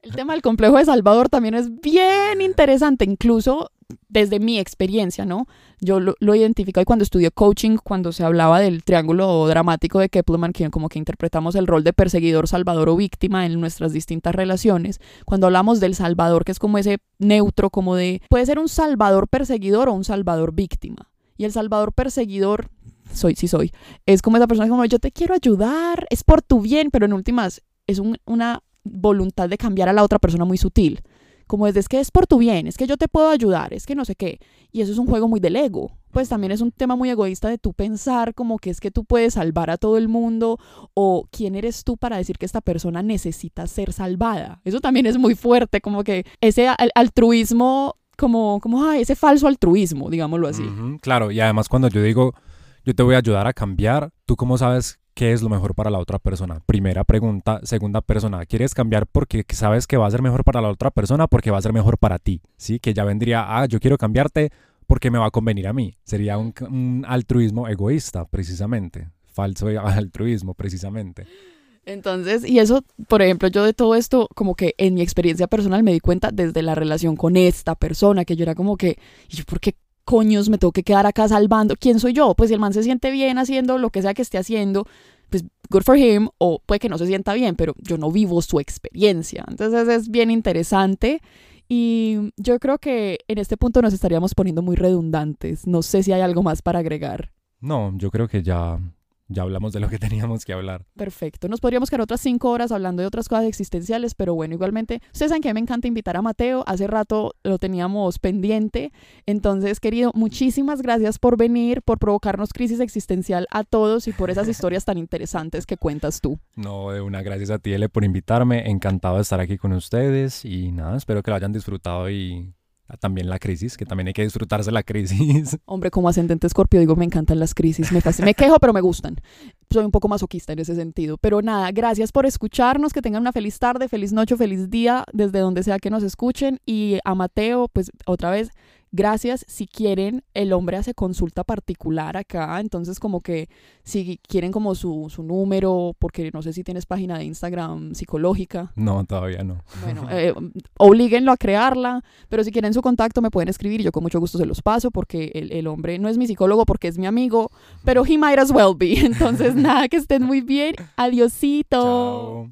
El tema del complejo de Salvador también es bien interesante, incluso desde mi experiencia, ¿no? Yo lo, identifico y cuando estudié coaching, cuando se hablaba del triángulo dramático de Keplerman, que como que interpretamos el rol de perseguidor, salvador o víctima en nuestras distintas relaciones, cuando hablamos del salvador, que es como ese neutro, como de, puede ser un salvador perseguidor o un salvador víctima. Y el salvador perseguidor soy, sí soy. Es como esa persona como yo te quiero ayudar, es por tu bien, pero en últimas es una voluntad de cambiar a la otra persona muy sutil. Como es, es que es por tu bien, es que yo te puedo ayudar, es que no sé qué. Y eso es un juego muy del ego. Pues también es un tema muy egoísta de tú pensar como que es que tú puedes salvar a todo el mundo o quién eres tú para decir que esta persona necesita ser salvada. Eso también es muy fuerte, como que ese altruismo, como, como ese falso altruismo, digámoslo así. claro, y además cuando yo digo yo te voy a ayudar a cambiar. ¿Tú cómo sabes qué es lo mejor para la otra persona? Primera pregunta. Segunda persona, ¿quieres cambiar porque sabes que va a ser mejor para la otra persona porque va a ser mejor para ti? ¿Sí? Que ya vendría, ah, yo quiero cambiarte porque me va a convenir a mí. Sería un, un altruismo egoísta, precisamente. Falso altruismo, precisamente. Entonces, y eso, por ejemplo, yo de todo esto, como que en mi experiencia personal me di cuenta desde la relación con esta persona, que yo era como que, ¿y yo por qué coños me tengo que quedar acá salvando? ¿Quién soy yo? Pues si el man se siente bien haciendo lo que sea que esté haciendo, pues good for him, o puede que no se sienta bien, pero yo no vivo su experiencia. Entonces es bien interesante. Y yo creo que en este punto nos estaríamos poniendo muy redundantes. No sé si hay algo más para agregar. No, yo creo que ya ya hablamos de lo que teníamos que hablar. Perfecto. Nos podríamos quedar otras cinco horas hablando de otras cosas existenciales, pero bueno, igualmente, ustedes saben que me encanta invitar a Mateo. Hace rato lo teníamos pendiente. Entonces, querido, muchísimas gracias por venir, por provocarnos crisis existencial a todos y por esas historias tan interesantes que cuentas tú. No, de una gracias a ti, Ele, por invitarme. Encantado de estar aquí con ustedes y nada, espero que lo hayan disfrutado y también la crisis, que también hay que disfrutarse la crisis. Hombre, como ascendente escorpio digo, me encantan las crisis, me, me quejo, pero me gustan. Soy un poco masoquista en ese sentido. Pero nada, gracias por escucharnos, que tengan una feliz tarde, feliz noche, feliz día, desde donde sea que nos escuchen. Y a Mateo, pues otra vez, gracias. Si quieren, el hombre hace consulta particular acá, entonces como que si quieren como su, su número, porque no sé si tienes página de Instagram psicológica. No, todavía no. Bueno, eh, oblíguenlo a crearla, pero si quieren su contacto me pueden escribir, yo con mucho gusto se los paso, porque el, el hombre no es mi psicólogo porque es mi amigo, pero he might as well be. Entonces, nada, que estén muy bien. Adiosito. Chao.